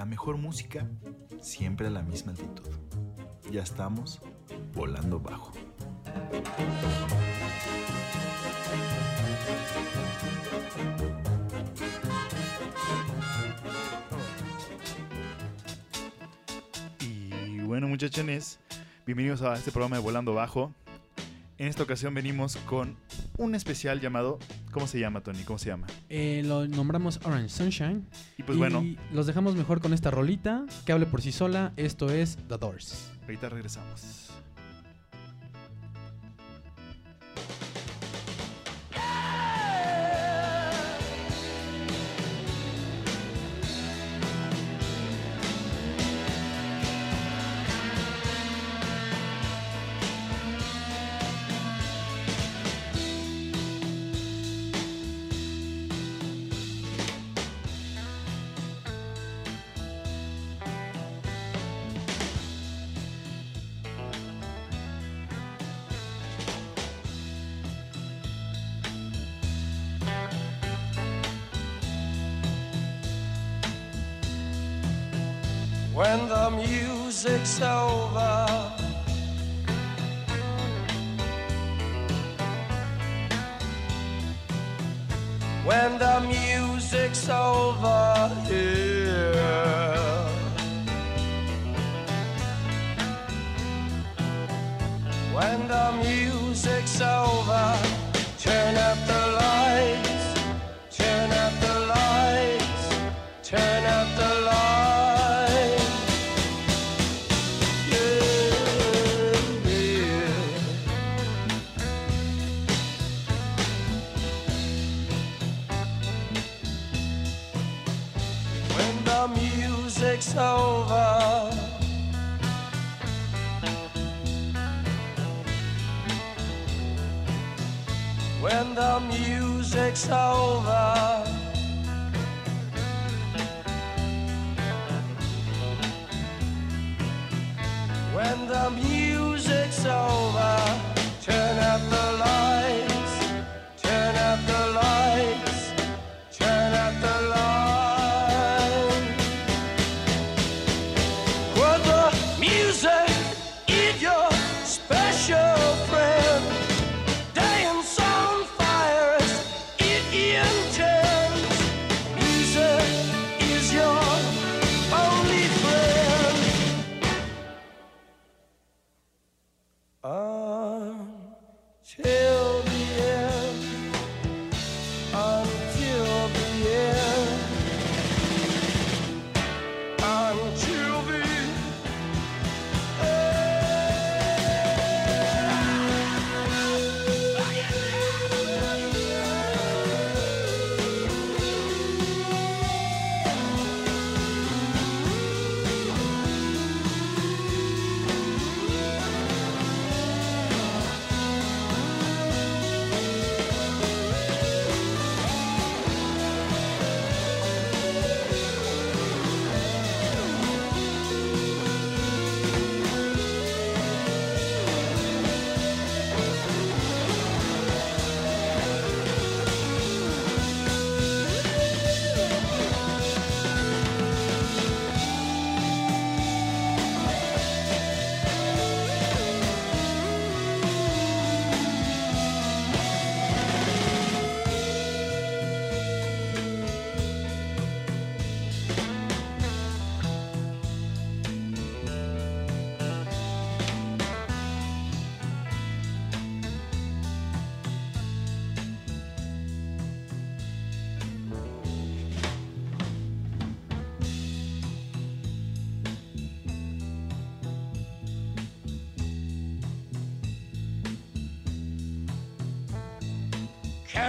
la mejor música siempre a la misma altitud. Ya estamos volando bajo. Y bueno muchachones, bienvenidos a este programa de Volando Bajo. En esta ocasión venimos con un especial llamado... ¿Cómo se llama, Tony? ¿Cómo se llama? Eh, lo nombramos Orange Sunshine. Y pues bueno, los dejamos mejor con esta rolita que hable por sí sola. Esto es The Doors. ahorita regresamos.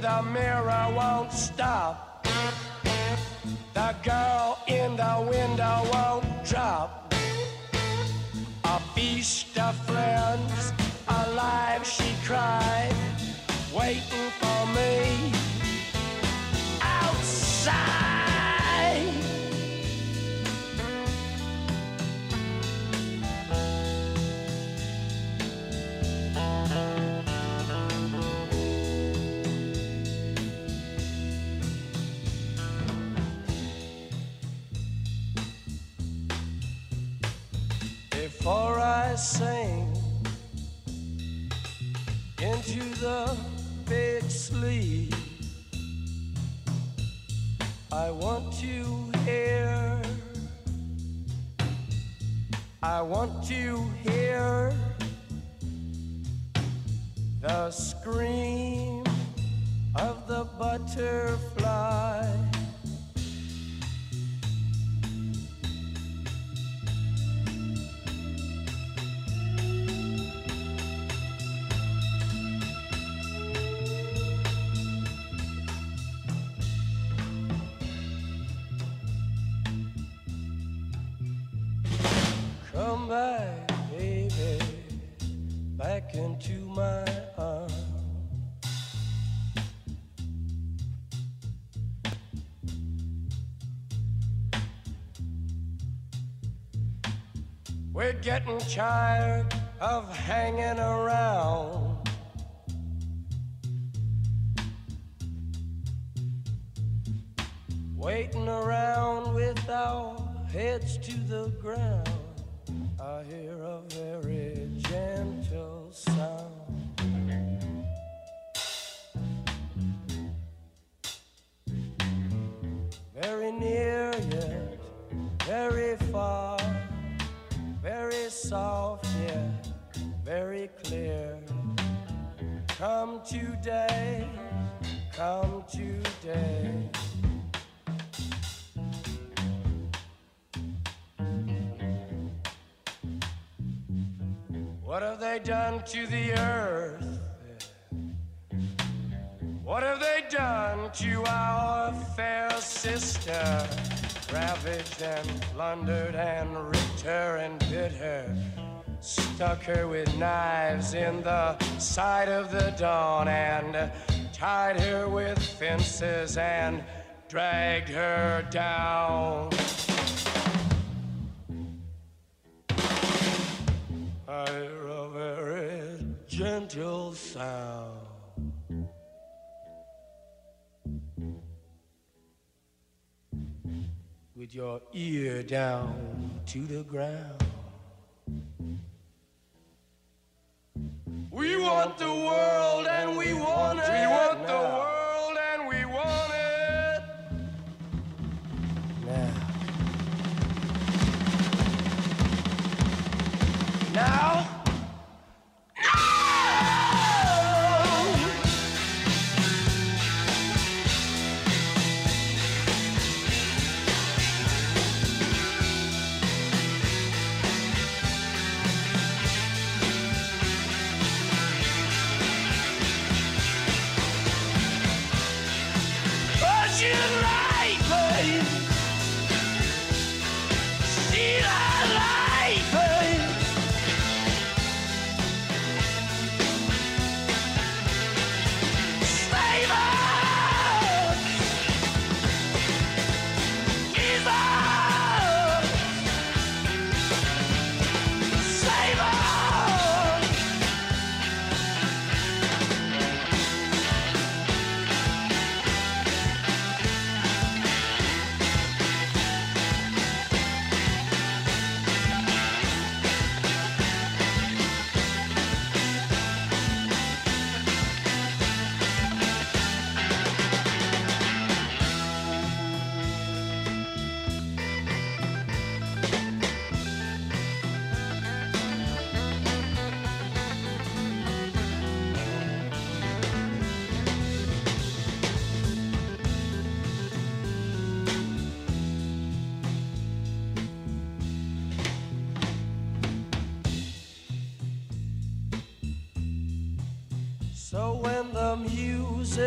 the mirror won't. Sing into the big sleep. I want to hear. I want to hear The scream. Getting tired of hanging around. To the earth? What have they done to our fair sister? Ravaged and plundered and ripped her and bit her. Stuck her with knives in the side of the dawn and tied her with fences and dragged her down. Gentle sound. With your ear down to the ground. We want the world and we want it. We want the world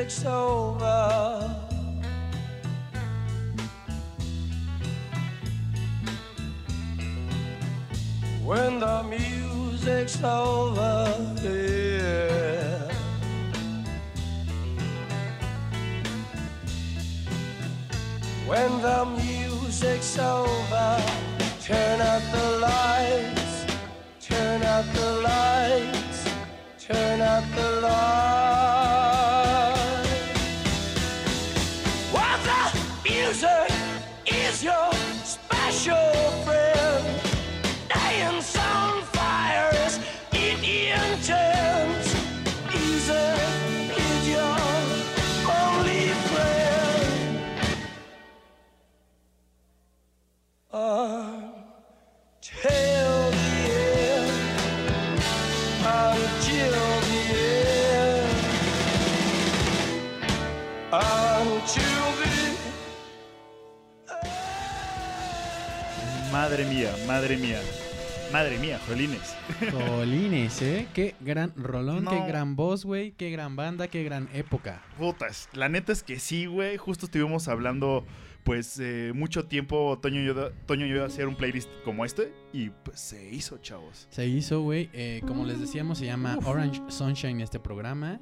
music's over, Madre mía, madre mía. Madre mía, Jolines. Jolines, ¿eh? Qué gran rolón, qué gran voz, güey, qué gran banda, qué gran época. Putas, la neta es que sí, güey. Justo estuvimos hablando pues, eh, mucho tiempo, Toño y, yo, Toño y yo, de hacer un playlist como este. Y pues se hizo, chavos. Se hizo, güey. eh, como les decíamos, se llama Orange Sunshine este programa.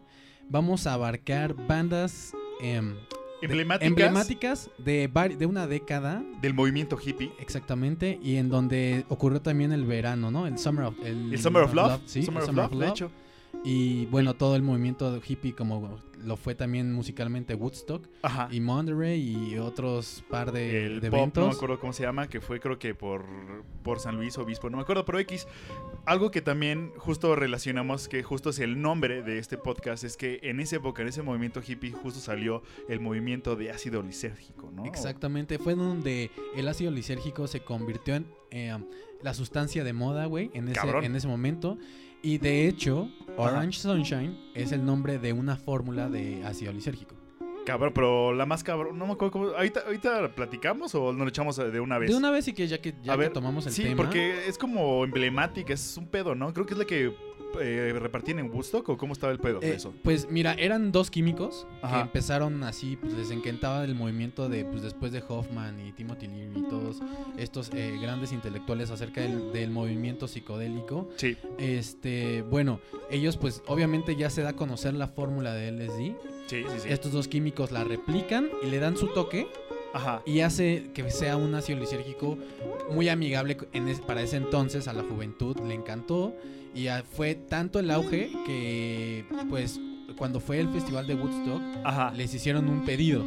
Vamos a abarcar bandas em, de- Emblemáticas, emblemáticas de, de una década, del movimiento hippie. exactamente, y en donde ocurrió también el verano, ¿no? El Summer of, el, El Summer of Love. sí, Summer el of Love, de hecho. Y bueno, todo el movimiento hippie, como lo fue también musicalmente Woodstock Ajá. y Monterey y otros par de, el de pop, no me eventos. acuerdo cómo se llama, que fue creo que por, por San Luis Obispo, no me acuerdo, pero X. Algo que también justo relacionamos, que justo es el nombre de este podcast, es que en esa época, en ese movimiento hippie, justo salió el movimiento de ácido lisérgico, ¿no? Exactamente, fue donde el ácido lisérgico se convirtió en eh, la sustancia de moda, güey, en ese, Cabrón. en ese momento. Y de hecho, Orange Sunshine es el nombre de una fórmula de ácido lisérgico. Cabrón, pero la más cabrón, no me acuerdo cómo. ¿Ahorita, ahorita platicamos o nos lo echamos de una vez? De una vez y que ya que, ya A que ver, tomamos el sí, tema. porque es como emblemática, es un pedo, ¿no? Creo que es la que eh, repartían en Woodstock o cómo estaba el pedo de Eh, eso. Pues mira, eran dos químicos que Ajá. empezaron así, pues les encantaba el movimiento de, pues después de Hoffman y Timothy Leary y todos estos eh, grandes intelectuales acerca del, del movimiento psicodélico. Sí, Este, bueno, ellos pues obviamente ya se da a conocer la fórmula de LSD. sí, sí, sí. Estos dos químicos la replican y le dan su toque Ajá. y hace que sea un ácido lisérgico muy amigable en es- para ese entonces a la juventud le encantó y ah, fue tanto el auge que pues cuando fue el festival de Woodstock Ajá. les hicieron un pedido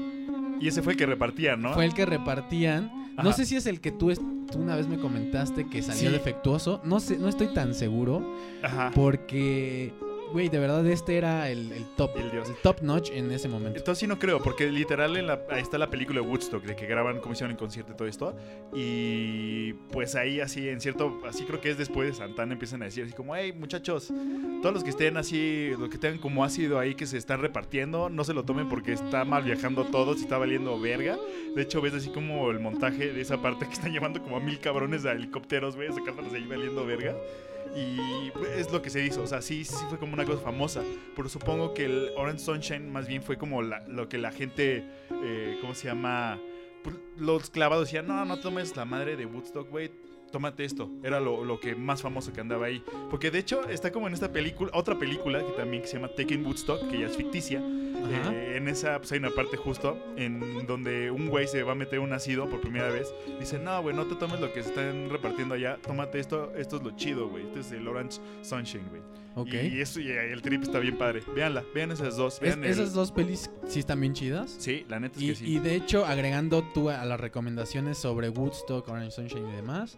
Y ese fue el que repartían, ¿no? fue el que repartían no sé si es el que tú, es- tú una vez me comentaste que salió Sí. defectuoso no sé no estoy tan seguro Ajá. porque güey de verdad este era el, el top El el top notch en ese momento Entonces sí no creo, porque literal en la- ahí está la película de Woodstock, de que graban cómo hicieron en concierto y todo esto. Y pues ahí así, en cierto, así creo que es después de Santana, empiezan a decir así como, hey muchachos, todos los que estén así, los que tengan como ácido ahí que se están repartiendo, no se lo tomen porque está mal viajando todos y está valiendo verga. De hecho ves así como el montaje de esa parte que están llevando como a mil cabrones a helicópteros, güey, sacándolos ahí valiendo verga. Y es lo que se hizo, o sea, sí, sí fue como una cosa famosa. Pero supongo que el Orange Sunshine más bien fue como la- lo que la gente, eh, ¿cómo se llama? Pues, los clavados decían, no, no tomes la madre de Woodstock, güey. Tómate esto. Era lo, lo que más famoso que andaba ahí. Porque de hecho está como en esta película, otra película que también que se llama Taking Woodstock, que ya es ficticia. Eh, en esa pues, hay una parte justo en donde un güey se va a meter un ácido por primera vez. Dice, no, güey, no te tomes lo que se están repartiendo allá. Tómate esto, esto es lo chido, güey. Este es el Orange Sunshine, güey. Ok. Y eso y el trip está bien padre. Véanla, vean esas dos. Es- Vean el- esas dos pelis sí están bien chidas. Sí, la neta es Y, que sí. y de hecho, agregando tú a las recomendaciones sobre Woodstock, Orange Sunshine y demás,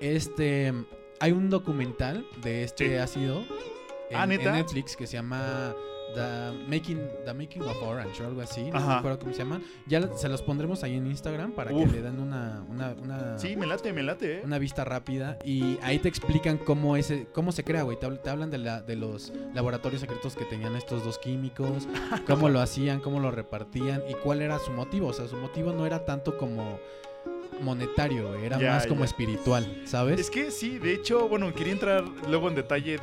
este hay un documental de este Sí. ácido en, Ah, en ¿neta? Netflix que se llama The Making, The Making of Orange o algo así, no Ajá. me acuerdo cómo se llama. Ya se los pondremos ahí en Instagram para Uf. que le den una, una, una, Sí, me late, me late, eh. una vista rápida y ahí te explican cómo ese cómo se crea, güey. Te, te hablan de, la, de los laboratorios secretos que tenían estos dos químicos, cómo lo hacían, cómo lo repartían y cuál era su motivo. O sea, su motivo no era tanto como monetario, güey, era Ya, más como ya. espiritual, ¿sabes? Es que sí, de hecho, bueno, quería entrar luego en detalle eh,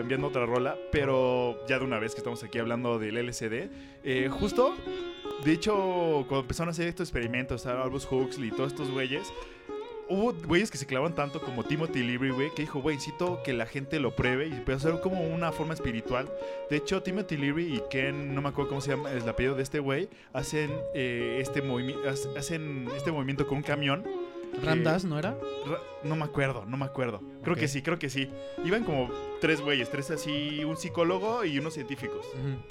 enviando otra rola, pero ya de una vez que estamos aquí hablando del LCD, eh, justo, de hecho, cuando empezaron a hacer estos experimentos, a Albus Huxley y todos estos güeyes, hubo güeyes que se clavan tanto como Timothy Leary, güey, que dijo, güey, necesito que la gente lo pruebe y empezó a hacer como una forma espiritual. De hecho, Timothy Leary y Ken, no me acuerdo cómo se llama el apellido de este güey, hacen, eh, este hacen este movimiento con un camión. Dass, ¿no era? Ra- No me acuerdo, no me acuerdo. Creo que sí, creo que sí. Iban como tres güeyes, tres así, un psicólogo y unos científicos.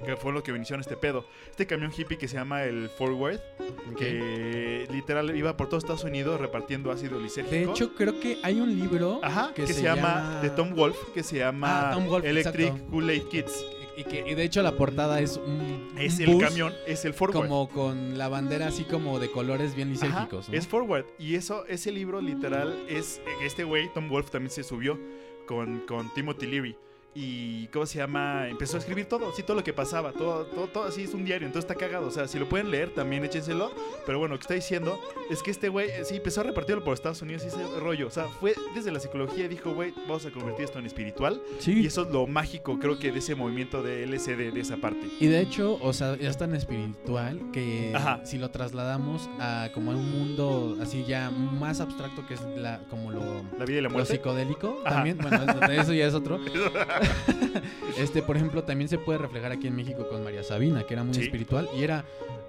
Que fue lo que inició este pedo. Este camión hippie que se llama el Forward, que literal iba por todo Estados Unidos repartiendo ácido lisérgico. De hecho, creo que hay un libro Ajá, que, que se, llama, de Tom Wolf, que se llama Ah, Wolfe, Electric. Kool-Aid Kids. Y que y de hecho la portada es un, Es un el bus camión, es el Forward. como con la bandera así como de colores bien lisérgicos, ¿no? Es Forward. Y eso, ese libro literal es. Este güey, Tom Wolf, también se subió con, con Timothy Leary. Y, ¿cómo se llama? Empezó a escribir todo, sí, todo lo que pasaba, todo, todo, todo así es un diario, entonces está cagado. O sea, si lo pueden leer, también échenselo. Pero bueno, lo que está diciendo es que este güey, eh, sí, empezó a repartirlo por Estados Unidos y ese rollo. O sea, fue desde la psicología, dijo, güey, vamos a convertir esto en espiritual. Sí. Y eso es lo mágico, creo que, de ese movimiento de LSD, de esa parte. Y de hecho, o sea, es tan espiritual que Ajá. si lo trasladamos a como a un mundo así ya más abstracto que es la como lo, La vida y la lo muerte. psicodélico Ajá. también, bueno, eso ya es otro. este, por ejemplo, también se puede reflejar aquí en México con María Sabina, que era muy Sí. espiritual y era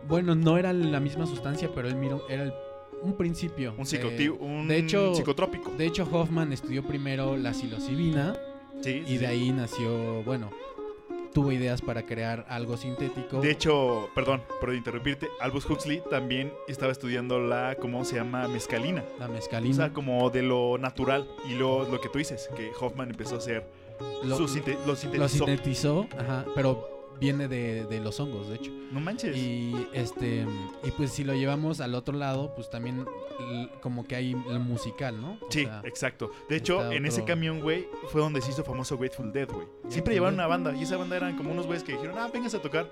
bueno, no era la misma sustancia, pero él miró era el- un principio. Un, eh, psicoactivo, un de hecho- psicotrópico. de hecho, Hoffman estudió primero la psilocibina Sí, y sí, de ahí nació, bueno, tuvo ideas para crear algo sintético. De hecho, perdón por interrumpirte, Albus Huxley también estaba estudiando la, ¿cómo se llama? Mezcalina. la O mezcalina. sea, como de lo natural. Y lo, lo que tú dices, que Hoffman empezó a hacer, lo, su sinte- lo lo sintetizó. ajá, pero viene de, de los hongos, de hecho. no manches. Y este y pues si lo llevamos al otro lado, pues también como que hay el musical, ¿no? O Sí, sea, exacto. De hecho, en ese camión, güey, fue donde se hizo famoso Grateful Dead, güey. Siempre Dead. una banda y esa banda eran como unos güeyes que dijeron, ah, vengas a tocar.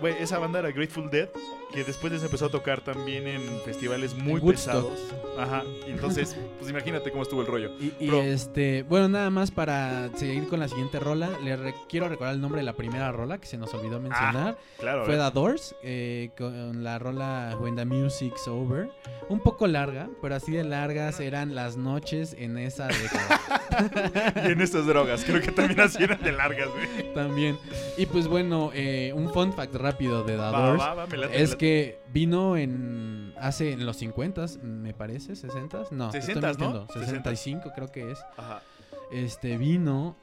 Güey, esa banda era Grateful Dead, que después les empezó a tocar también en festivales muy En pesados. Ajá. Y entonces, pues imagínate cómo estuvo el rollo. y, este, bueno, nada más para seguir con la siguiente rola, le re- quiero recordar el nombre de la primera rola que se nos olvidó mencionar. Claro. Fue. The Doors, eh, con la rola When the Music's Over. Un poco larga, pero así de largas eran las noches en esa década. y en estas drogas, creo que también así eran de largas, güey. También. Y pues bueno, eh, un fun fact rápido de The Doors. va, va, me late, me Es late. Que vino en hace en los 50 me parece, 60 no, estoy 60s, ¿no? mintiendo, 60s. 65 creo que es. Ajá. Este vino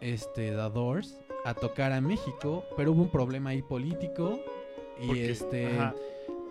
este The Doors a tocar a México, pero hubo un problema ahí político y Porque- este ajá.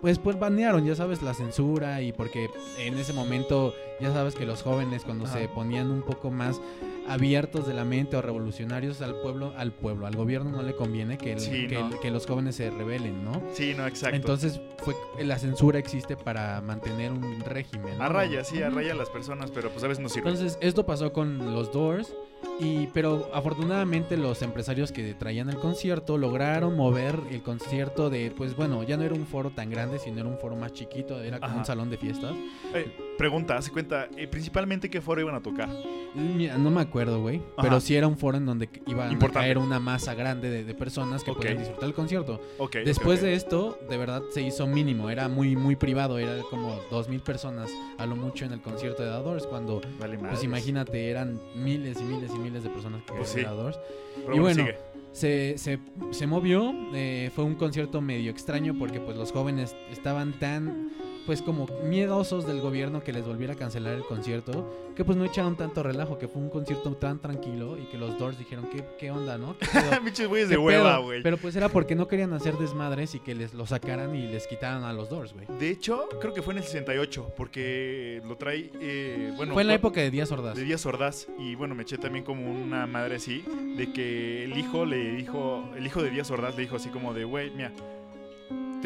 pues pues banearon, ya sabes, la censura y porque en ese momento ya sabes que los jóvenes cuando Ajá. se ponían un poco más abiertos de la mente o revolucionarios al pueblo, al pueblo, al gobierno no le conviene que, el- Sí, que, no. el- que los jóvenes se rebelen, ¿no? Sí, no, exacto. Entonces fue la censura existe para mantener un régimen. ¿no? a raya, sí, a raya a las personas, pero pues a veces no sirve. Entonces esto pasó con los Doors y pero afortunadamente los empresarios que traían el concierto lograron mover el concierto de pues bueno ya no era un foro tan grande sino era un foro más chiquito era como Ajá. un salón de fiestas. Eh, pregunta, hace cuenta, eh, principalmente qué foro iban a tocar. Mira, no me acuerdo, güey. Pero sí era un foro en donde iban Importante. a caer una masa grande de, de personas que Ok. podían disfrutar el concierto. Después de esto, de verdad se hizo mínimo. Era muy, muy privado. Era como dos mil personas a lo mucho en el concierto de The Doors. Cuando, Vale, pues imagínate, eran miles y miles y miles de personas que Pues sí. The Doors. Pero y bueno, bueno, sigue. Se, se, se movió. eh, fue un concierto medio extraño porque pues los jóvenes estaban tan pues como miedosos del gobierno que les volviera a cancelar el concierto, que pues no echaron tanto relajo, que fue un concierto tan tranquilo y que los Doors dijeron, ¿qué, qué onda, no? Pinches güeyes de ¿Qué hueva, pedo?". güey. Pero pues era porque no querían hacer desmadres y que les lo sacaran y les quitaran a los Doors, güey. De hecho, creo que fue en el 68, porque lo trae, eh, bueno... Fue en la época de Díaz Ordaz. De Díaz Ordaz. Y bueno, me eché también como una madre así, de que el hijo le dijo, el hijo de Díaz Ordaz le dijo así como de, güey, mira,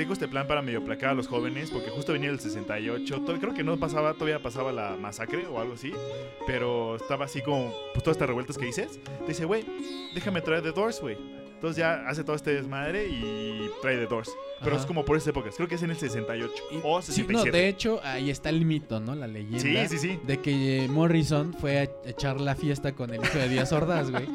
tengo este plan para medio placar a los jóvenes, porque justo venía el 68, to- creo que no pasaba, todavía pasaba la masacre o algo así, pero estaba así como, pues todas estas revueltas que dices. Dice, güey, déjame traer The Doors, güey. Entonces ya hace todo este desmadre y trae The Doors. Pero Ajá. es como por esas épocas, creo que es en el 68 Y- o sí, 67. no, de hecho, ahí está el mito, ¿no? La leyenda. sí, sí, sí. De que Morrison fue a echar la fiesta con el hijo de Díaz Ordaz, güey.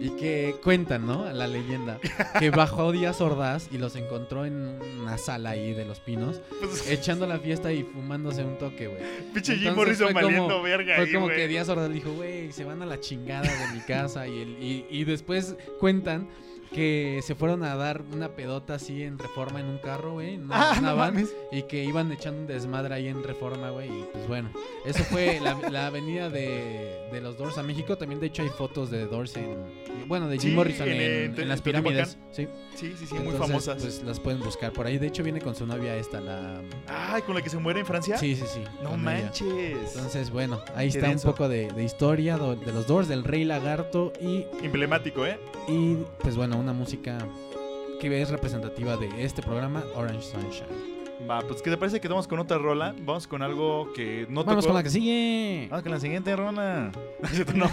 Y que cuentan, ¿no? La leyenda. Que bajó Díaz Ordaz y los encontró en una sala ahí de los pinos, Pues, echando la fiesta y fumándose un toque, güey. pinche Jim Morrison valiendo verga Fue ahí, como que Díaz Ordaz dijo, güey, se van a la chingada de mi casa. Y, el, y, y después cuentan que se fueron a dar una pedota así en reforma en un carro, güey. en Una, Ah, una no van, mames. y que iban echando un desmadre ahí en reforma, güey. Y pues bueno, eso fue la, la avenida de, de los Doors a México. También, de hecho, hay fotos de Doors en. Bueno, de Jim Sí, Morrison en, en, en Te- las pirámides. Sí, Sí, sí, sí, muy Entonces, famosas. Pues las pueden buscar por ahí. De hecho, viene con su novia esta, la. Ay, con la que se muere en Francia. Sí, sí, sí. No ella. manches. Entonces, bueno, ahí está denso. un poco de, de historia de los Doors, del Rey Lagarto y, Emblemático, ¿eh? y, pues bueno, una música que es representativa de este programa, Orange Sunshine. Pues ¿qué te parece que vamos con otra rola? Vamos con algo que no Vamos con la que sigue. Vamos con la siguiente rola. no.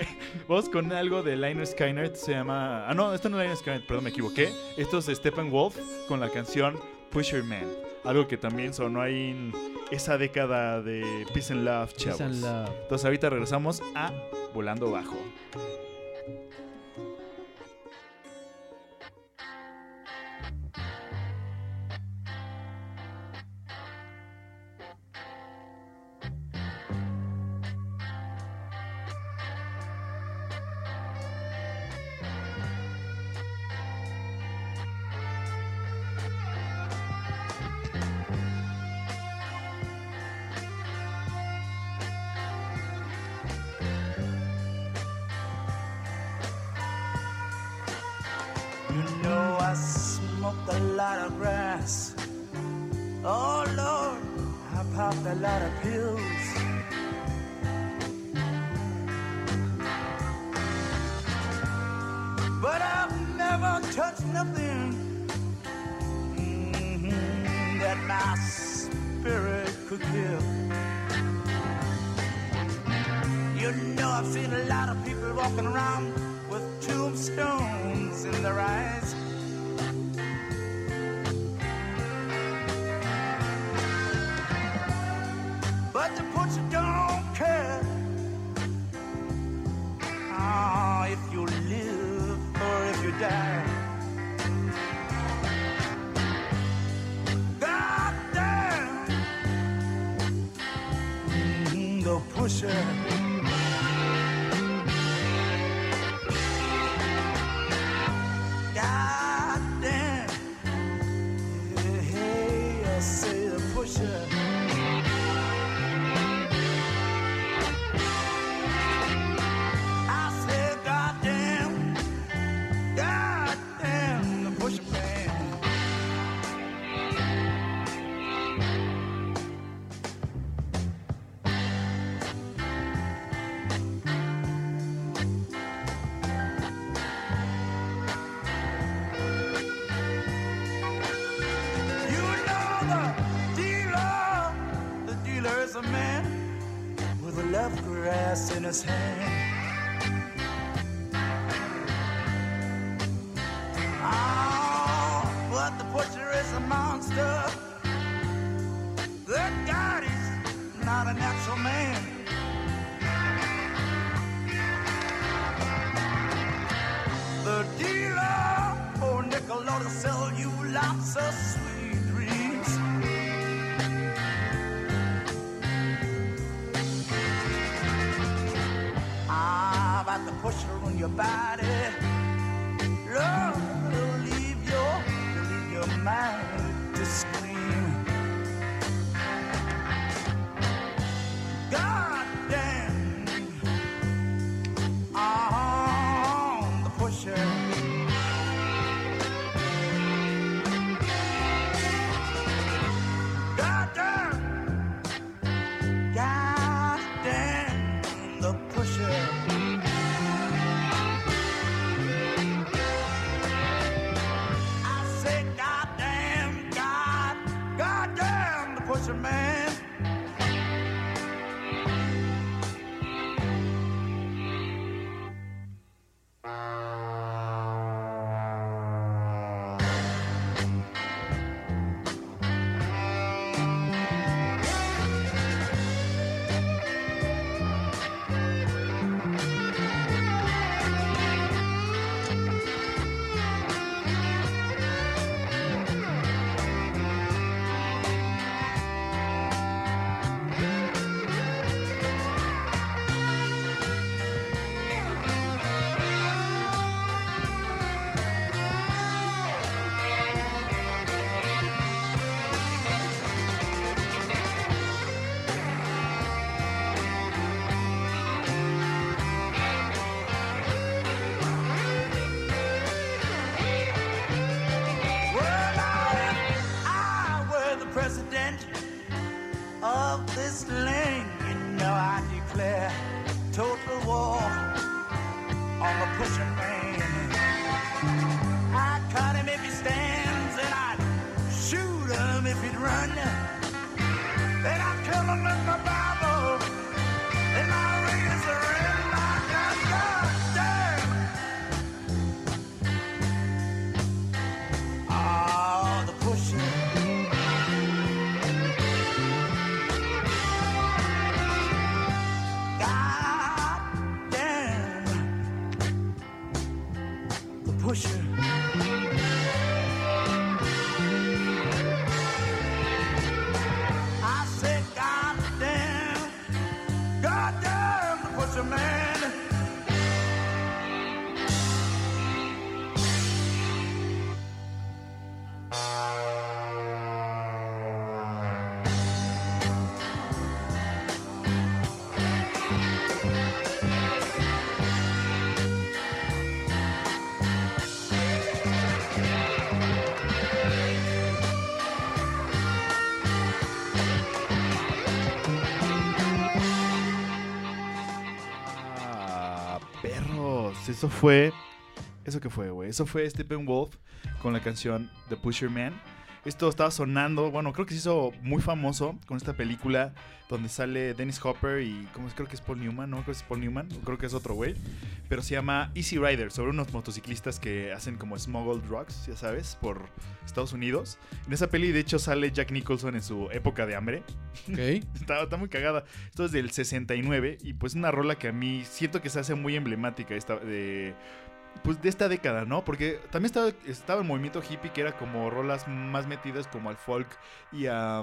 vamos con algo de Linus Skynyrd. Se llama. Ah, no, esto no es Linus Skynyrd, perdón, me equivoqué. Esto es Steppenwolf con la canción Pusher Man. Algo que también sonó ahí en esa década de Peace and Love, chavos. Peace and Love. Entonces ahorita regresamos a Volando Bajo. lot of grass. Oh Lord, I popped a lot of pills. But I've never touched nothing mm-hmm, that my spirit could kill. You know, I've seen a lot of people walking around with tombstones in their eyes. Eso fue. ¿Eso qué fue, güey? Eso fue Steppenwolf con la canción The Pusher Man. Esto estaba sonando, bueno, creo que se hizo muy famoso con esta película donde sale Dennis Hopper y ¿cómo es? creo que es Paul Newman, no creo que es Paul Newman, creo que es otro güey, pero se llama Easy Rider, sobre unos motociclistas que hacen como smuggled drugs, ya sabes, por Estados Unidos. En esa peli de hecho sale Jack Nicholson en su época de hambre, Ok. Está, está muy cagada. Esto es del 69 y pues una rola que a mí siento que se hace muy emblemática esta, de, pues de esta década, ¿no? Porque también estaba, estaba el movimiento hippie que era como rolas más metidas como al folk y a...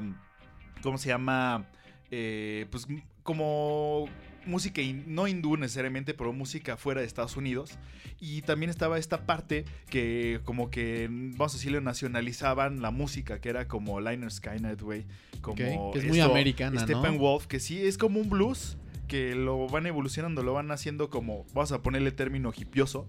¿Cómo se llama? Eh, pues como música no hindú necesariamente, pero música fuera de Estados Unidos. Y también estaba esta parte que como que, vamos a decirlo, nacionalizaban la música, que era como Liner Skynet, güey. Como que es muy americana, ¿no? Steppenwolf, que sí es como un blues que lo van evolucionando, lo van haciendo como, vamos a ponerle término hipioso.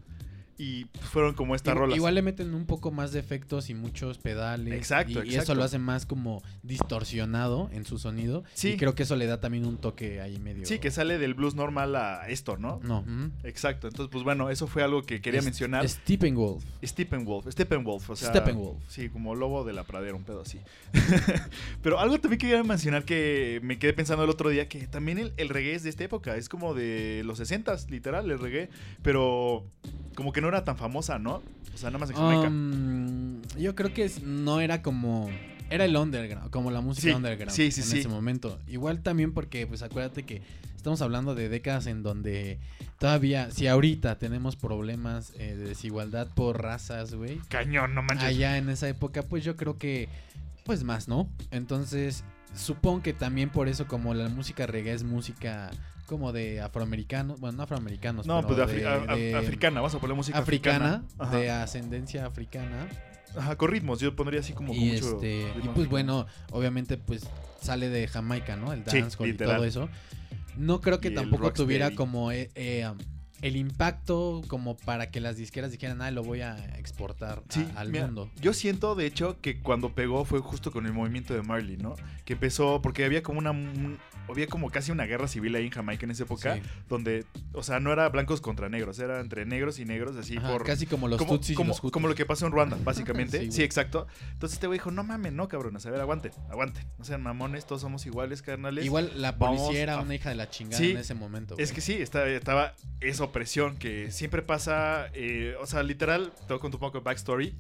Y fueron como estas Igual- rolas. Igual le meten un poco más de efectos y muchos pedales. Exacto, y, y eso lo hace más como distorsionado en su sonido. Sí. Y creo que eso le da también un toque ahí medio. Sí, que sale del blues normal a esto, ¿no? No. Exacto. Entonces, pues bueno, eso fue algo que quería Es- mencionar. Steppenwolf. Steppenwolf, Steppenwolf, o sea, Steppenwolf. Sí, como lobo de la pradera, un pedo así. Pero algo también quería mencionar que me quedé pensando el otro día, que también el, el reggae es de esta época, es como de los 60 literal, el reggae, pero como que no era tan famosa, ¿no? O sea, nada más en Jamaica. Um, yo creo que no era como. Era el underground, como la música Sí, underground sí, sí, en ese momento. Igual también porque, pues acuérdate que estamos hablando de décadas en donde todavía, si ahorita tenemos problemas eh, de desigualdad por razas, güey, Cañón, no manches. allá en esa época, pues yo creo que, pues más, ¿no? Entonces, supongo que también por eso, como la música reggae es música como de afroamericanos, bueno, no afroamericanos, no, pero pues de, afri- de africana, vamos a poner música africana, africana. de ascendencia africana. Ajá, con ritmos, yo pondría así como con Y mucho este, y ritmo pues bueno, obviamente pues sale de Jamaica, ¿no? El Sí, dancehall y todo eso. No creo que Y tampoco tuviera como eh, eh, um, el impacto como para que las disqueras dijeran, ah, lo voy a exportar a- Sí, al mira, mundo. Yo siento, de hecho, que cuando pegó fue justo con el movimiento de Marley, ¿no? Que empezó, porque había como una. un- había como casi una guerra civil ahí en Jamaica en esa época, Sí. donde, o sea, no era blancos contra negros, era entre negros y negros, así Ajá, por. casi como los como, tutsis como- y los hutus. como lo que pasó en Ruanda, básicamente. Sí, exacto. Entonces este güey dijo, no mames, no, cabrones, a ver, aguanten, aguanten. No sean mamones, todos somos iguales, carnales. Igual la Vamos policía era a- una hija de la chingada Sí, en ese momento. Es que sí, estaba, estaba esa opresión que siempre pasa, eh, o sea, literal, te voy a contar un poco de backstory.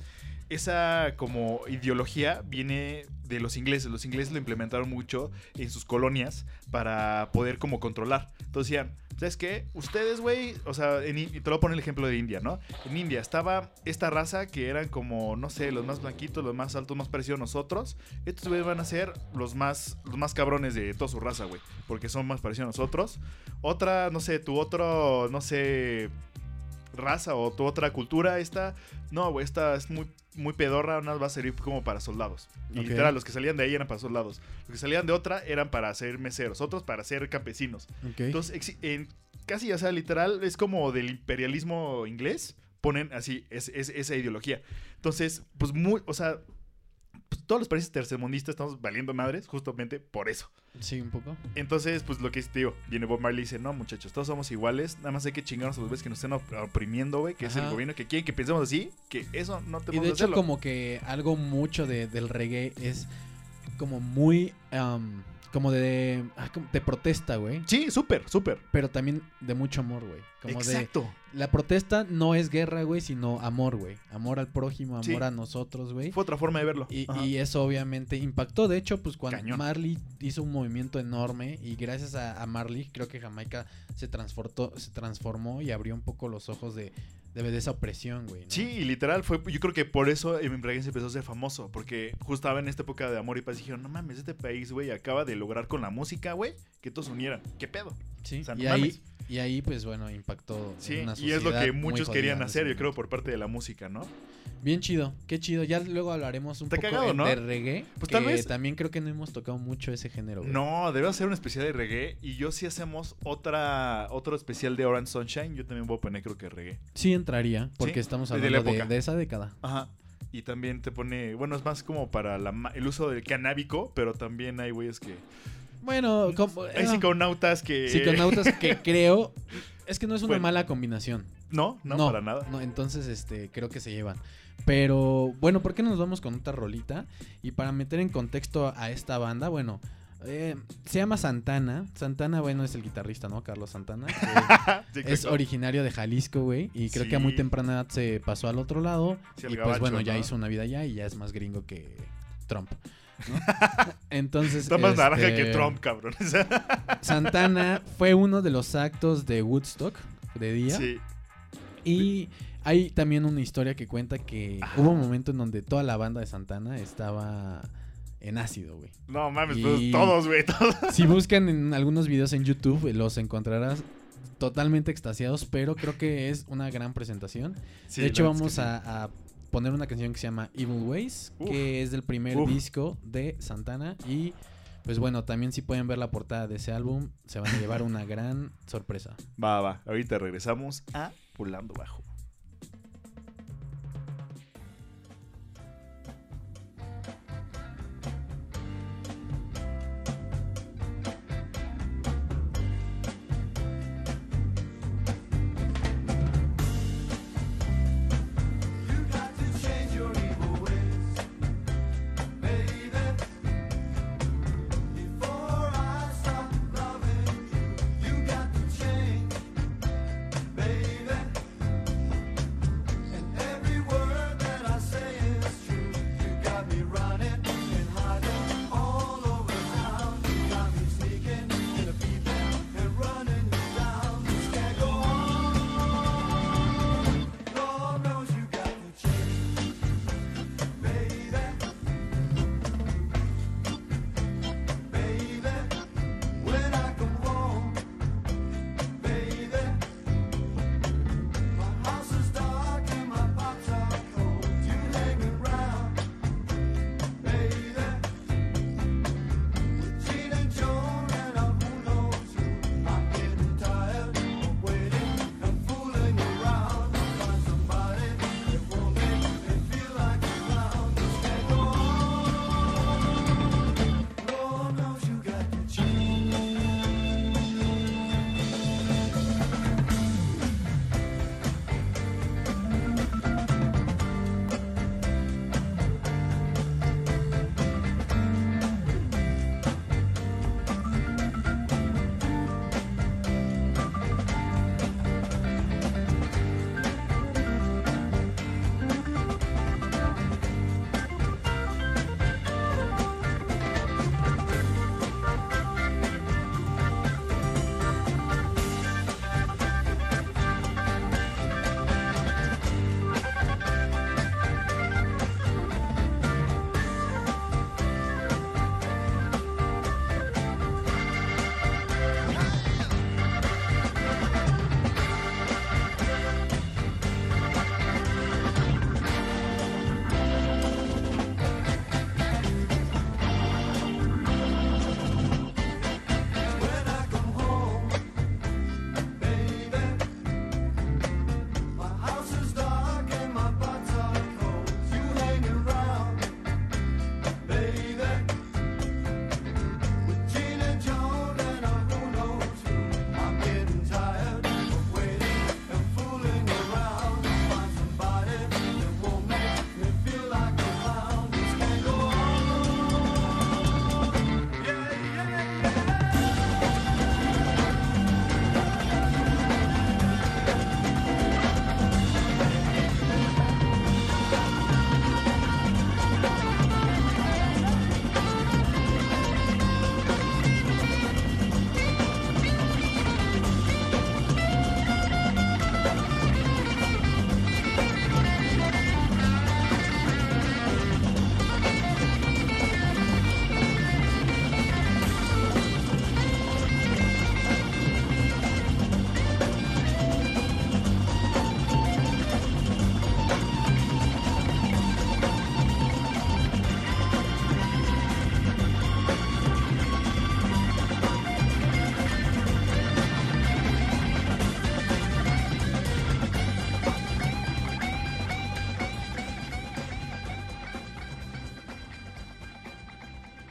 Esa como ideología viene de los ingleses. Los ingleses lo implementaron mucho en sus colonias para poder como controlar. Entonces decían, ¿sabes qué? Ustedes, güey, o sea, en, te lo poner el ejemplo de India, ¿no? En India estaba esta raza que eran como, no sé, los más blanquitos, los más altos, más parecidos a nosotros. Estos güeyes van a ser los más, los más cabrones de toda su raza, güey. Porque son más parecidos a nosotros. Otra, no sé, tu otro, no sé, raza o tu otra cultura, esta, no, güey, esta es muy, muy pedorra, una va a servir como para soldados. Y literal, los que salían de ahí eran para soldados. Los que salían de otra eran para ser meseros, otros para ser campesinos. Entonces, en, casi, o sea, literal, es como del imperialismo inglés, ponen así, es, es- esa ideología. Entonces, pues muy, o sea, pues, todos los países tercermundistas estamos valiendo madres justamente por eso. sí, un poco. Entonces, pues lo que es, tío, viene Bob Marley y dice, no, muchachos, todos somos iguales, nada más hay que chingarnos a los güeyes que nos estén op- oprimiendo, güey, que es el gobierno que quieren que pensemos así, que eso no Y tenemos de hecho, hacerlo. como que algo mucho de- del reggae es como muy. Como de. ah, de protesta, güey. Sí, súper, súper. Pero también de mucho amor, güey. Como de. Exacto. La protesta no es guerra, güey, sino amor, güey. Amor al prójimo, amor Sí. a nosotros, güey. Fue otra forma de verlo. Y, eso obviamente impactó. De hecho, pues cuando Cañón. Marley hizo un movimiento enorme y gracias a, a Marley creo que Jamaica se se transformó y abrió un poco los ojos de, de, de esa opresión, güey. ¿no? Sí, y literal fue, yo creo que por eso Bregenz empezó a ser famoso, porque justo en esta época de amor y paz dijeron, no mames, este país, güey, acaba de lograr con la música, güey, que todos unieran. ¿Qué pedo? Sí, O sea, no y, ahí, mames. Y ahí, pues bueno, impactó. Sí, una y es lo que muchos querían hacer, yo creo, por parte de la música, ¿no? Bien chido, qué chido. Ya luego hablaremos un Está poco cagado, de- ¿no? de reggae. Pues que tal vez- También creo que no hemos tocado mucho ese género, güey. No, debe hacer un especial de reggae, y yo sí hacemos otra, otro especial de Orange Sunshine, yo también voy a poner creo que reggae. Sí entraría, porque Sí, estamos hablando de, época. de esa década. Ajá. Y también te pone, bueno, es más como para la el uso del canábico, pero también hay güeyes que... Bueno, como, Hay eh, psiconautas que... psiconautas que creo... Es que no es una Bueno. mala combinación. No, no, para nada. No, entonces este creo que se llevan. Pero bueno, ¿por qué no nos vamos con otra rolita? Y para meter en contexto a esta banda, bueno, eh, se llama Santana. Santana, bueno, es el guitarrista, ¿no? Carlos Santana. Sí, es originario de Jalisco, güey. Y creo que a muy temprana edad se pasó al otro lado. Sí, y pues gabacho, bueno, ya ¿no? hizo una vida allá y ya es más gringo que Trump. ¿No? Entonces. Está más naranja este, que Trump, cabrón. Santana fue uno de los actos de Woodstock de día. sí. Y hay también una historia que cuenta que Ajá. hubo un momento en donde toda la banda de Santana estaba en ácido, güey. No mames, Y- pues todos, güey, todos. Si buscan en algunos videos en YouTube, los encontrarás totalmente extasiados, pero creo que es una gran presentación. Sí, de hecho, vamos es que a, a poner una canción que se llama Evil Ways, Uf. que es del primer Uf. disco de Santana. Y pues bueno, también si pueden ver la portada de ese álbum, se van a llevar una gran sorpresa. Va, va. Ahorita regresamos a Pulando Bajo.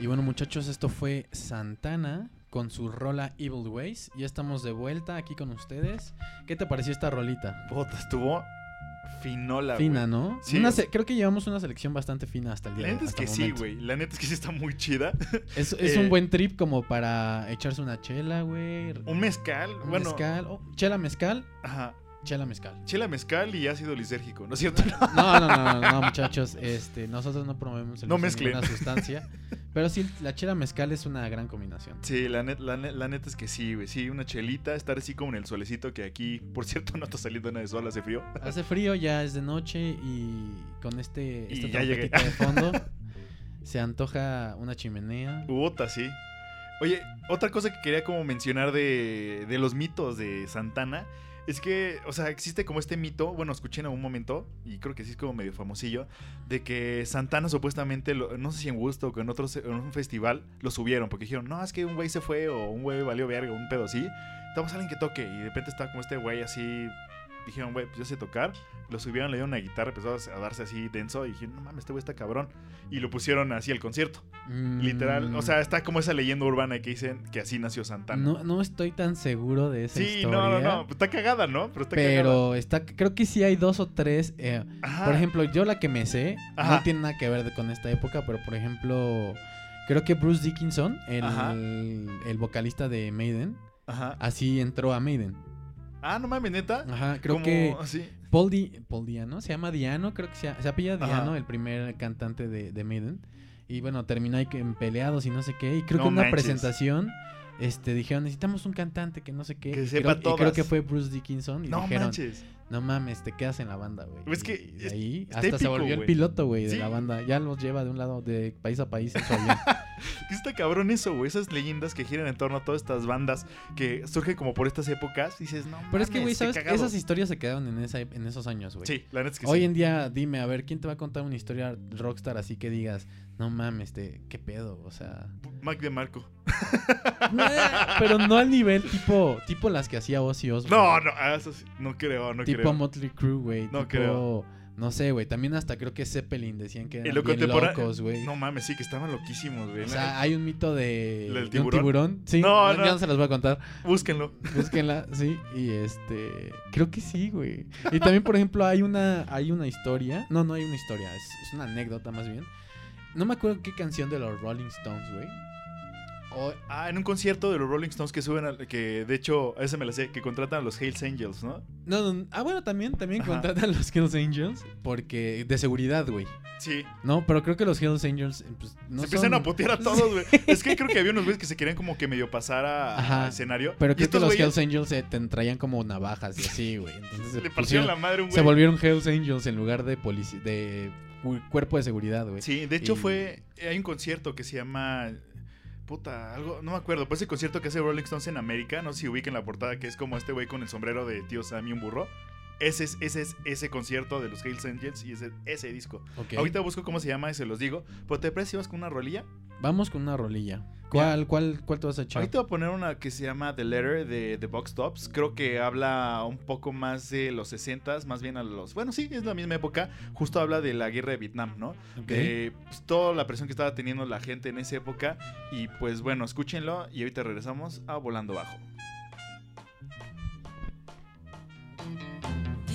Y bueno, muchachos, esto fue Santana con su rola Evil Ways. Ya estamos de vuelta aquí con ustedes. ¿Qué te pareció esta rolita? Puta, estuvo finola, Fina. ¿no? Sí, Una creo que llevamos una selección bastante fina hasta el día La neta es que sí, güey. La neta es que sí está muy chida. Es, es Eh, un buen trip como para echarse una chela, güey. Un mezcal. un bueno, mezcal. oh, chela mezcal. ajá. Chela mezcal. Chela mezcal y ácido lisérgico, ¿no es cierto? No, no, no, no, no, muchachos. Este, nosotros no promovemos el No de mezclen. ninguna sustancia. Pero sí, la chela mezcal es una gran combinación. Sí, la, net- la, net- la neta es que sí, güey. Sí, una chelita, estar así como en el solecito que aquí, por cierto, no está saliendo nada de sol, hace frío. Hace frío, ya es de noche y con este, Y esta ya llegué. de fondo se antoja una chimenea. Puta, sí. Oye, otra cosa que quería como mencionar de, de los mitos de Santana es que, o sea, existe como este mito, bueno, escuché en algún momento, y creo que sí es como medio famosillo, de que Santana supuestamente, no sé si en Woodstock o en, otros, en un festival, lo subieron, porque dijeron, no, es que un güey se fue o un güey valió verga, un pedo así. Estamos alguien que toque, y de repente estaba como este güey así, dijeron, güey, pues yo sé tocar. Lo subieron, le dieron una guitarra, empezó a darse así denso, y dijeron, no mames, este güey está cabrón. Y lo pusieron así al concierto. Mm, Literal, o sea, está como esa leyenda urbana que dicen que así nació Santana. no, no estoy tan seguro de esa sí, historia. no, no, no, está cagada, ¿no? Pero está cagada. Pero está, creo que sí hay dos o tres. eh. Por ejemplo, yo la que me sé Ajá. no tiene nada que ver con esta época, pero por ejemplo, creo que Bruce Dickinson, el, el vocalista de Maiden, Ajá. así entró a Maiden. Ah, no mames, neta. Ajá, creo Como que así. Paul, Di- Paul Diano, se llama Diano, creo que se, se apella Ajá. Diano, el primer cantante de, de Maiden. Y bueno, terminó ahí en peleados y no sé qué. Y creo No que en una manches. presentación este, dijeron, necesitamos un cantante que no sé qué. Que y sepa creo, y creo todas. que fue Bruce Dickinson. Y No dijeron, manches. no mames, te quedas en la banda, güey. Es que Y de ahí hasta se volvió el piloto, güey, de Sí. la banda. Ya los lleva de un lado, de país a país. ¿Qué está cabrón eso, güey? Esas leyendas que giran en torno a todas estas bandas que surgen como por estas épocas. Dices, no Pero es que, güey, ¿sabes? cagado. Esas historias se quedaron en, esa, en esos años, güey. Sí, la neta es que Hoy sí. en día, dime, a ver, ¿quién te va a contar una historia rockstar así que digas, no mames, te, qué pedo? O sea, Mac de Marco. pero no al nivel tipo, tipo las que hacía Ozzy Osbourne. No, no, ah, eso sí, no creo, no tipo creo. Motley Crue, güey. No tipo, creo. No sé, güey. También hasta creo que Zeppelin decían que Y eran lo bien locos, güey. No mames, sí, que estaban loquísimos, güey. o sea, hay un mito de, ¿Del de un tiburón? tiburón. Sí, No, no, no. ya no se los voy a contar. Búsquenlo. Búsquenla, sí. Y este. Creo que sí, güey. Y también, por ejemplo, hay una, hay una historia. No, no hay una historia. Es, es una anécdota más bien. No me acuerdo qué canción de los Rolling Stones, güey. Ah, en un concierto de los Rolling Stones que suben, al- que de hecho, a ese me la sé, que contratan a los Hells Angels, ¿no? no, no. Ah, bueno, también, también Ajá. contratan los Hells Angels. Porque. De seguridad, güey. Sí. No, pero creo que los Hells Angels. Pues, no se empiezan son- a putear a todos, güey. Es que creo que había unos güeyes que se querían como que medio pasar a, a Ajá. escenario. Pero creo que estos los güeyes Hells Angels se te traían como navajas y así, güey. Entonces se, le pusieron- la madre a un se güey. volvieron Hells Angels en lugar de de cuerpo de seguridad, güey. Sí, de hecho Y- fue. Hay un concierto que se llama. Puta, algo, no me acuerdo. Pues ese concierto que hace Rolling Stones en América, no sé si ubiquen la portada, que es como este güey con el sombrero de tío Sam y un burro. Ese es, ese es ese concierto de los Hells Angels y ese, ese disco. Ahorita busco cómo se llama y se los digo. Pero te parece si vas con una rolilla. Vamos con una rolilla. ¿Cuál, cuál, cuál te vas a echar? Ahorita voy a poner una que se llama The Letter de The Box Tops. Creo que habla un poco más de los 60s, más bien a los. Bueno, sí, es la misma época. Justo habla de la guerra de Vietnam, ¿no? De pues, toda la presión que estaba teniendo la gente en esa época. Y pues bueno, escúchenlo y ahorita regresamos a Volando Bajo.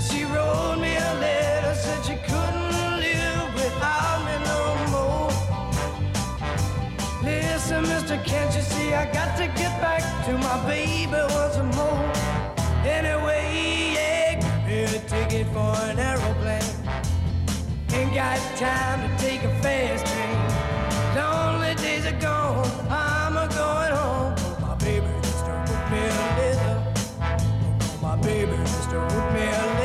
She wrote me a letter, said she couldn't live without me no more. Listen, mister, can't you see I got to get back to my baby once more? Anyway, yeah, a ticket for an aeroplane. Ain't got time to take a fast train. Lonely days are gone, I'm a going home. My baby just me a my baby just me a.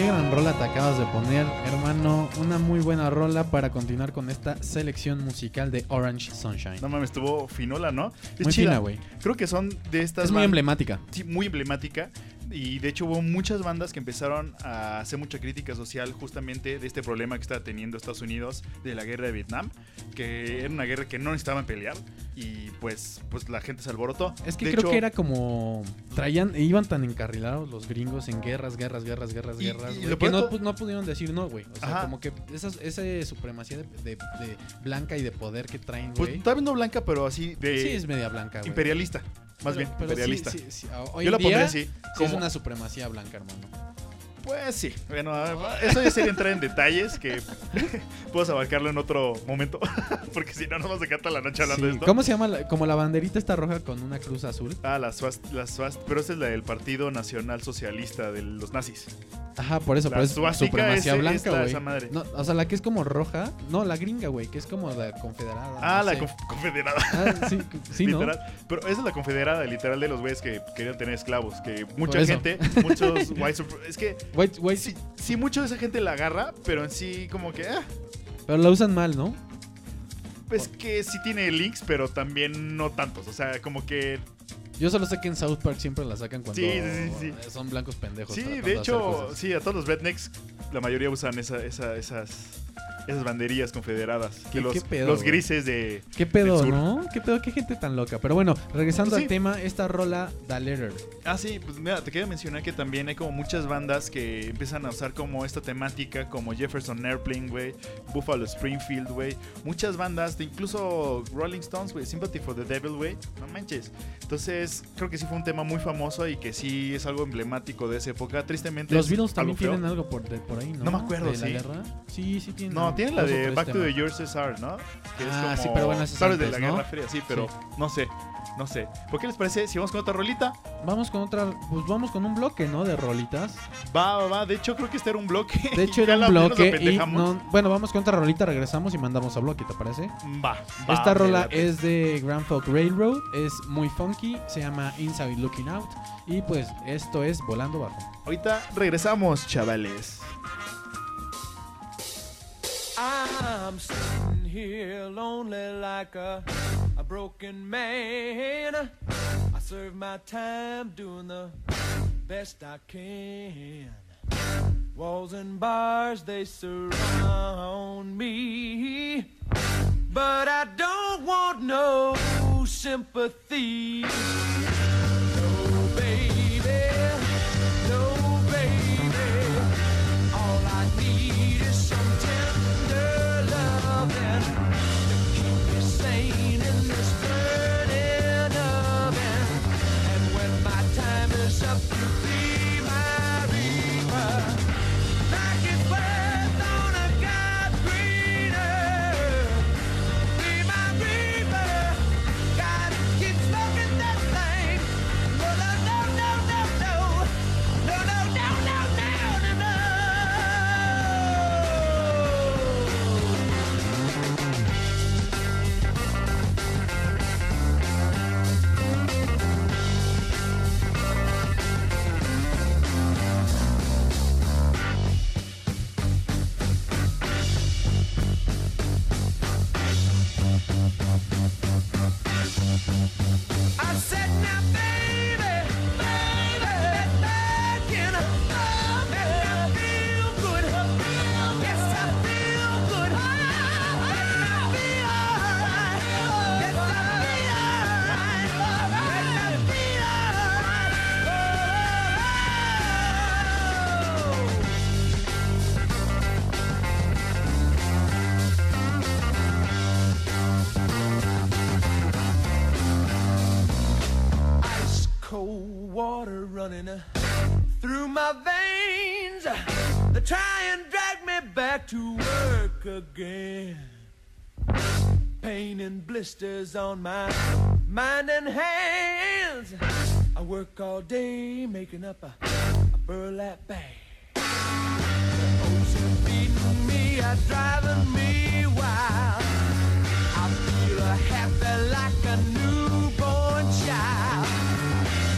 Qué gran rola te acabas de poner, hermano. Una muy buena rola para continuar con esta selección musical de Orange Sunshine. No mames, estuvo finola, ¿no? Es muy chida. fina, güey. Creo que son de estas Es muy emblemática. Sí, muy emblemática. Y de hecho hubo muchas bandas que empezaron a hacer mucha crítica social justamente de este problema que estaba teniendo Estados Unidos de la guerra de Vietnam, que era una guerra que no necesitaban pelear y pues, pues la gente se alborotó. Es que De creo hecho, que era como. Traían, iban tan encarrilados los gringos en guerras, guerras, guerras, guerras, Y- guerras, y lo que peor no, no pudieron decir no, güey. O sea, Ajá. como que esa, esa supremacía de, de- de blanca y de poder que traen, Pues güey. está viendo blanca, pero así de sí, es media blanca, güey. imperialista. Más Pero- bien, pero sí, imperialista. sí, sí, a- hoy Yo la pondré así. sí como- es una supremacía blanca, hermano. Pues sí, bueno, eso ya sería entrar en detalles que puedo abarcarlo en otro momento, porque si no nos vamos a quedar la noche hablando Sí, de esto. ¿Cómo se llama? la- como la banderita está roja con una cruz azul. Ah, la swast, la swast, pero esa es la del Partido Nacional Socialista de los nazis. Ajá, por eso, La eso suástica supremacía es blanca, güey. No, o sea, la que es como roja, no, la gringa, güey, que es como la confederada. Ah, no la sé. confederada. Ah, sí, sí, ¿no? Pero esa es la confederada, literal, de los güeyes que querían tener esclavos. Que mucha gente, muchos white Es que White, white, sí, sí, mucho de esa gente la agarra, pero en sí, como que. ah, pero la usan mal, ¿no? pues que sí tiene links, pero también no tantos. O sea, como que. Yo solo sé que en South Park siempre la sacan cuando Sí, sí, sí, son blancos pendejos. Sí, de hecho, sí, a todos los rednecks, la mayoría usan esa, esa- esas, esas banderías confederadas. ¿Qué- de los, qué pedo, los grises de. ¿Qué pedo, no? ¿Qué pedo? ¿Qué gente tan loca? Pero bueno, regresando Sí. al tema, esta rola, The Letter. Ah, sí, pues mira, te quería mencionar que también hay como muchas bandas que empiezan a usar como esta temática, como Jefferson Airplane, güey, Buffalo Springfield, güey. Muchas bandas, de incluso Rolling Stones, güey, Sympathy for the Devil, güey. No manches. Entonces, creo que sí fue un tema muy famoso y que sí es algo emblemático de esa época. Tristemente. Los es Beatles también tienen algo por, de- por ahí, ¿no? No me acuerdo, ¿De la sí. guerra? Sí, sí tienen. No, tienen la de Back to the temas. USSR, ¿no? Que Ah, sí, pero bueno, es Sabes de la ¿no? Guerra Fría, sí, pero Sí. no sé, no sé. ¿Por qué les parece si vamos con otra rolita? Vamos con otra, pues vamos con un bloque, ¿no? De rolitas. Va, va, va. De hecho, creo que este era un bloque. De hecho, era un bloque y no, bueno, vamos con otra rolita, regresamos y mandamos a bloque, ¿te parece? Va, va, Esta rola es de Grand Folk Railroad, es muy funky, se llama Inside Looking Out y pues esto es Volando Bajo. Ahorita regresamos, chavales. I'm sitting here lonely like a, a broken man. I serve my time doing the best I can. Walls and bars, they surround me. But I don't want no sympathy. No, baby. Blisters on my mind and hands. I work all day making up a, a burlap bag. The ocean beating me, are driving me wild. I feel a happy like a newborn child.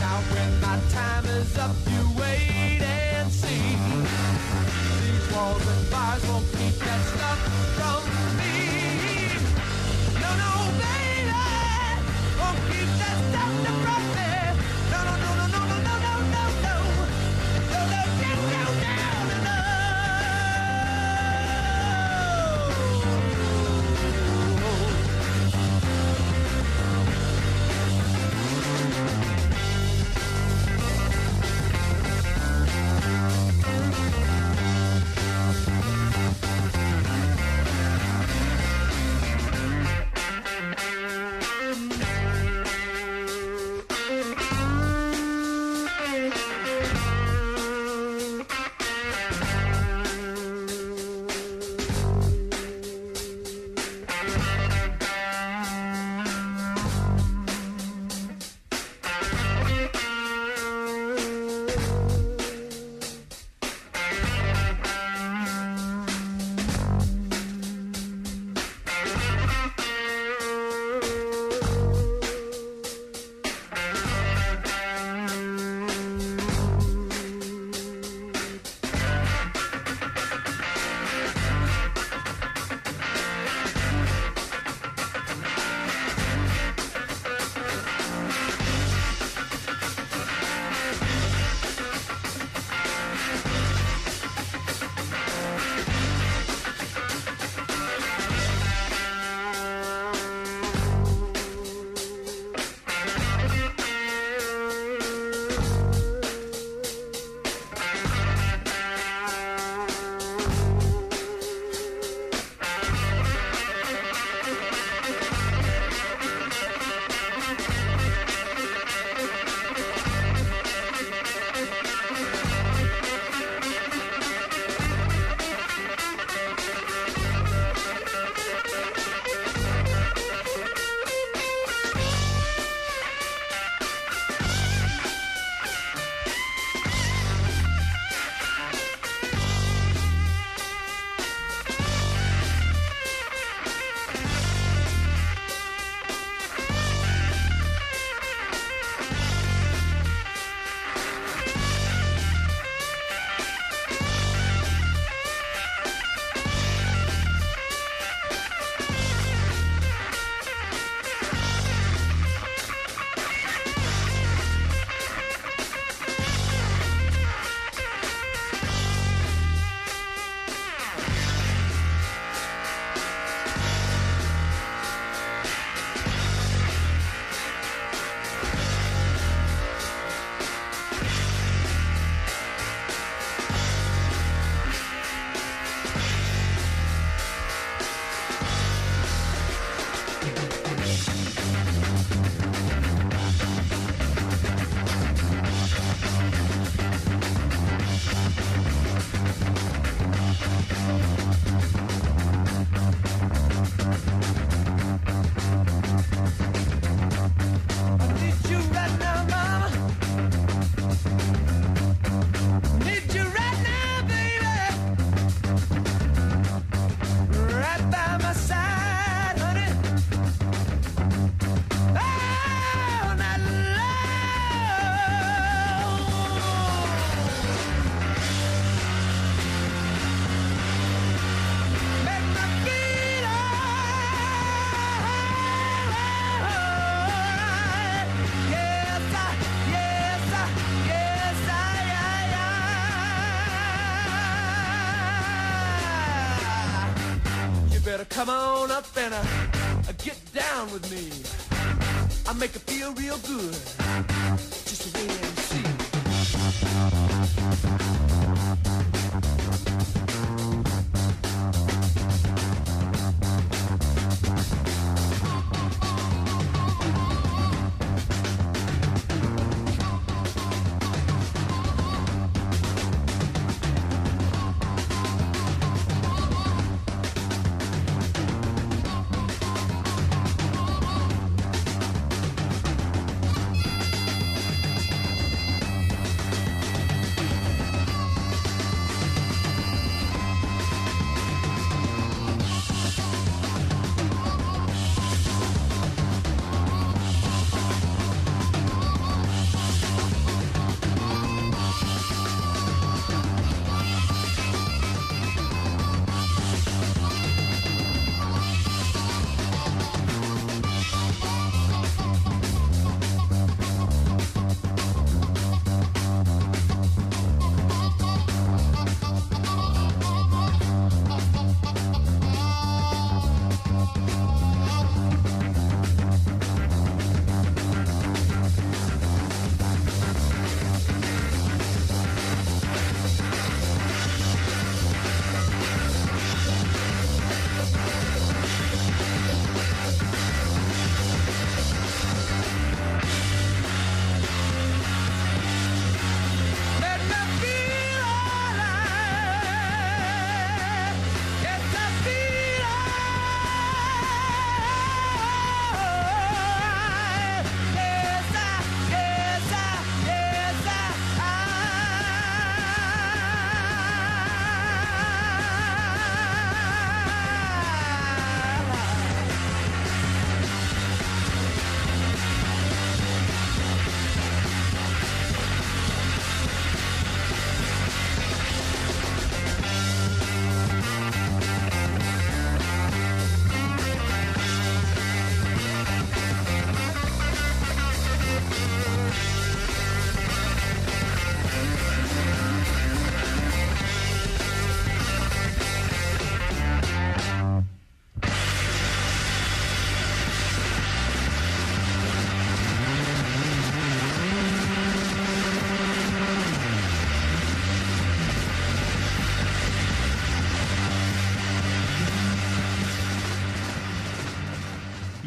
Now when my time is up, you wait and see. These walls and bars won't From the front. Better come on up and uh, uh, get down with me. I make it feel real good. Just wait and see.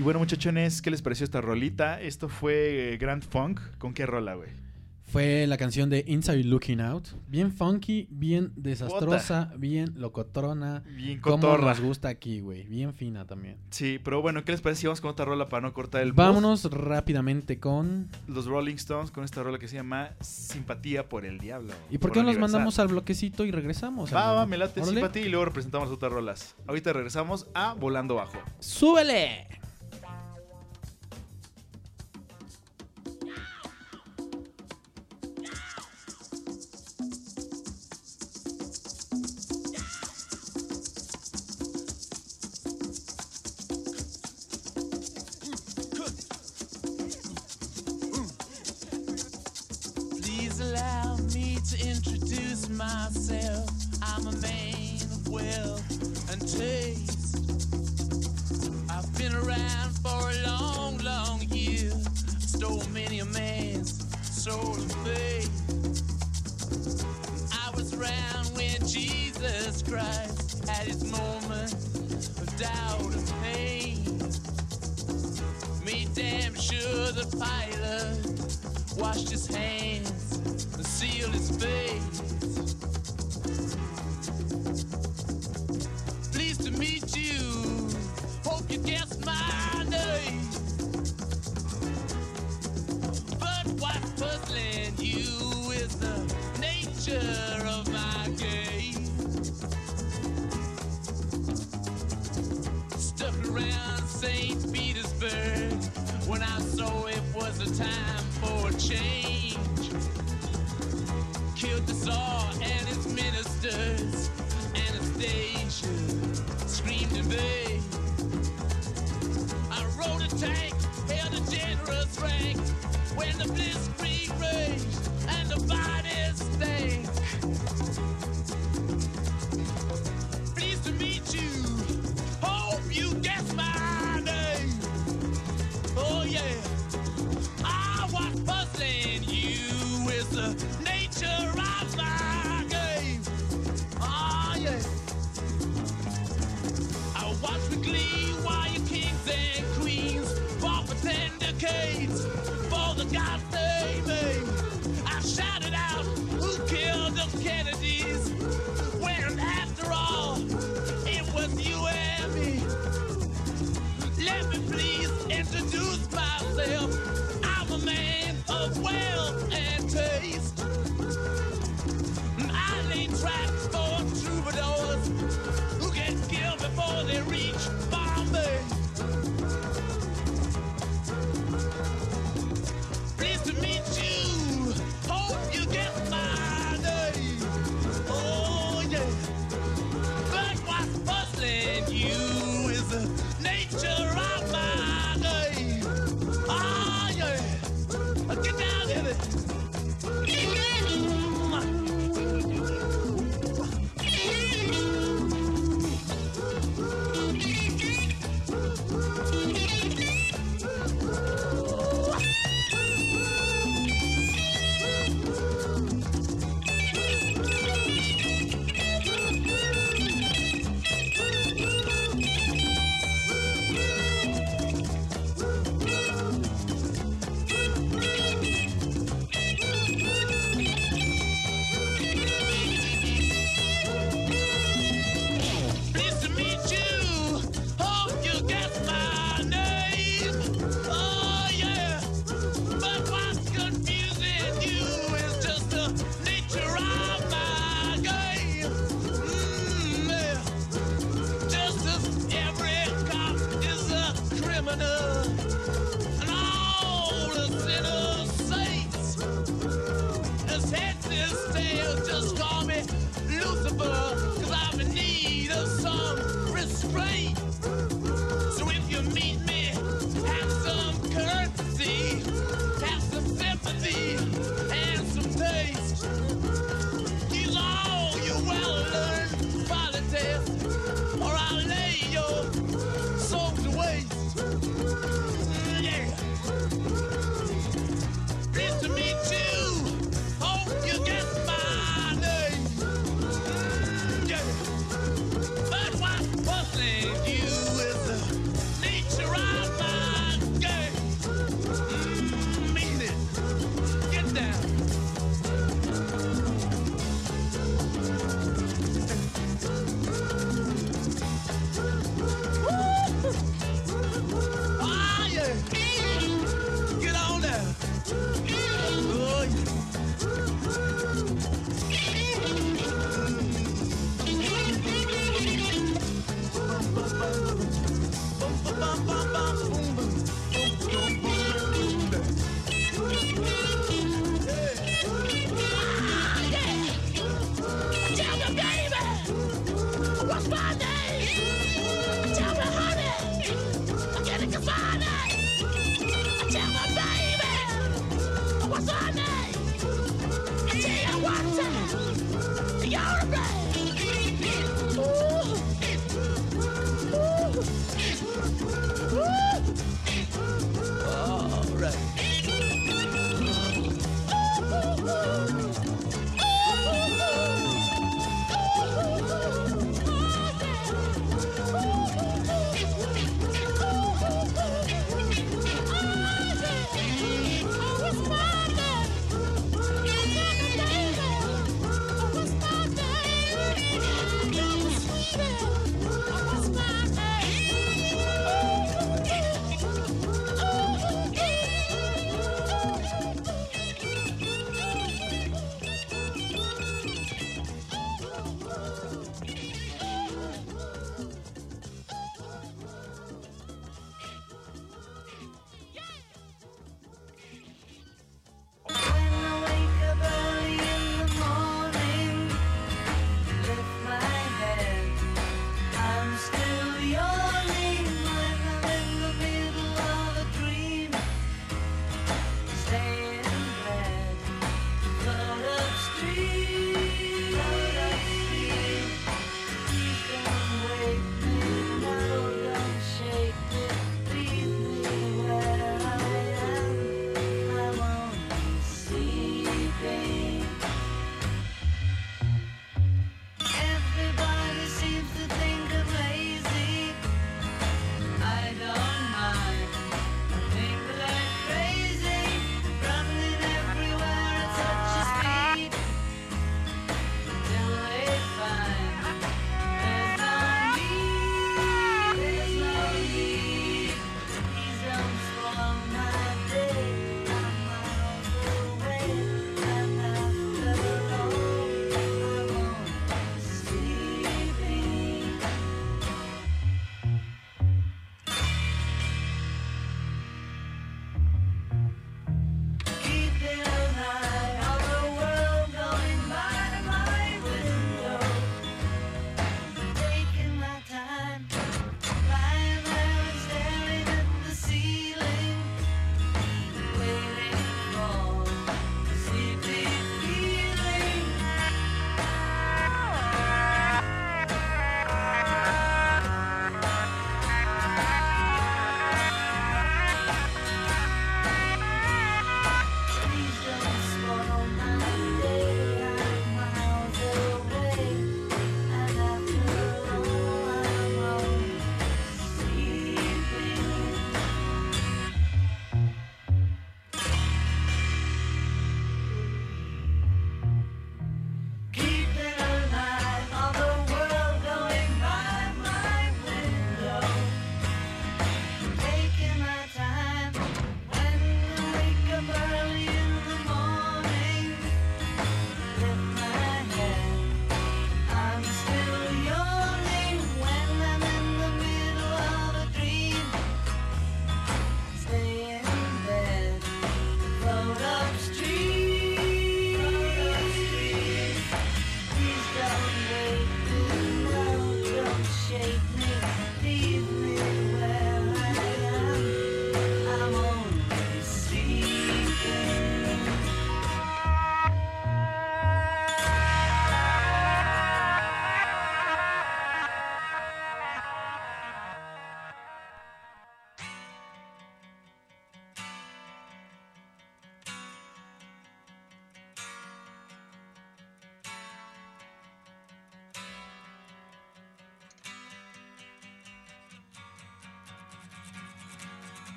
Y bueno, muchachones, ¿qué les pareció esta rolita? Esto fue eh, Grand Funk. ¿Con qué rola, güey? Fue la canción de Inside Looking Out. Bien funky, bien desastrosa, bien locotrona. Bien Como cotorra. nos gusta aquí, güey. Bien fina también. Sí, pero bueno, ¿qué les parece si vamos con otra rola para no cortar el Vámonos rápidamente con... Los Rolling Stones con esta rola que se llama Simpatía por el Diablo. ¿Y por qué no nos mandamos al bloquecito y regresamos? Va, va, me late Órale. Simpatía y luego representamos otras rolas. Ahorita regresamos a Volando Bajo. ¡Súbele!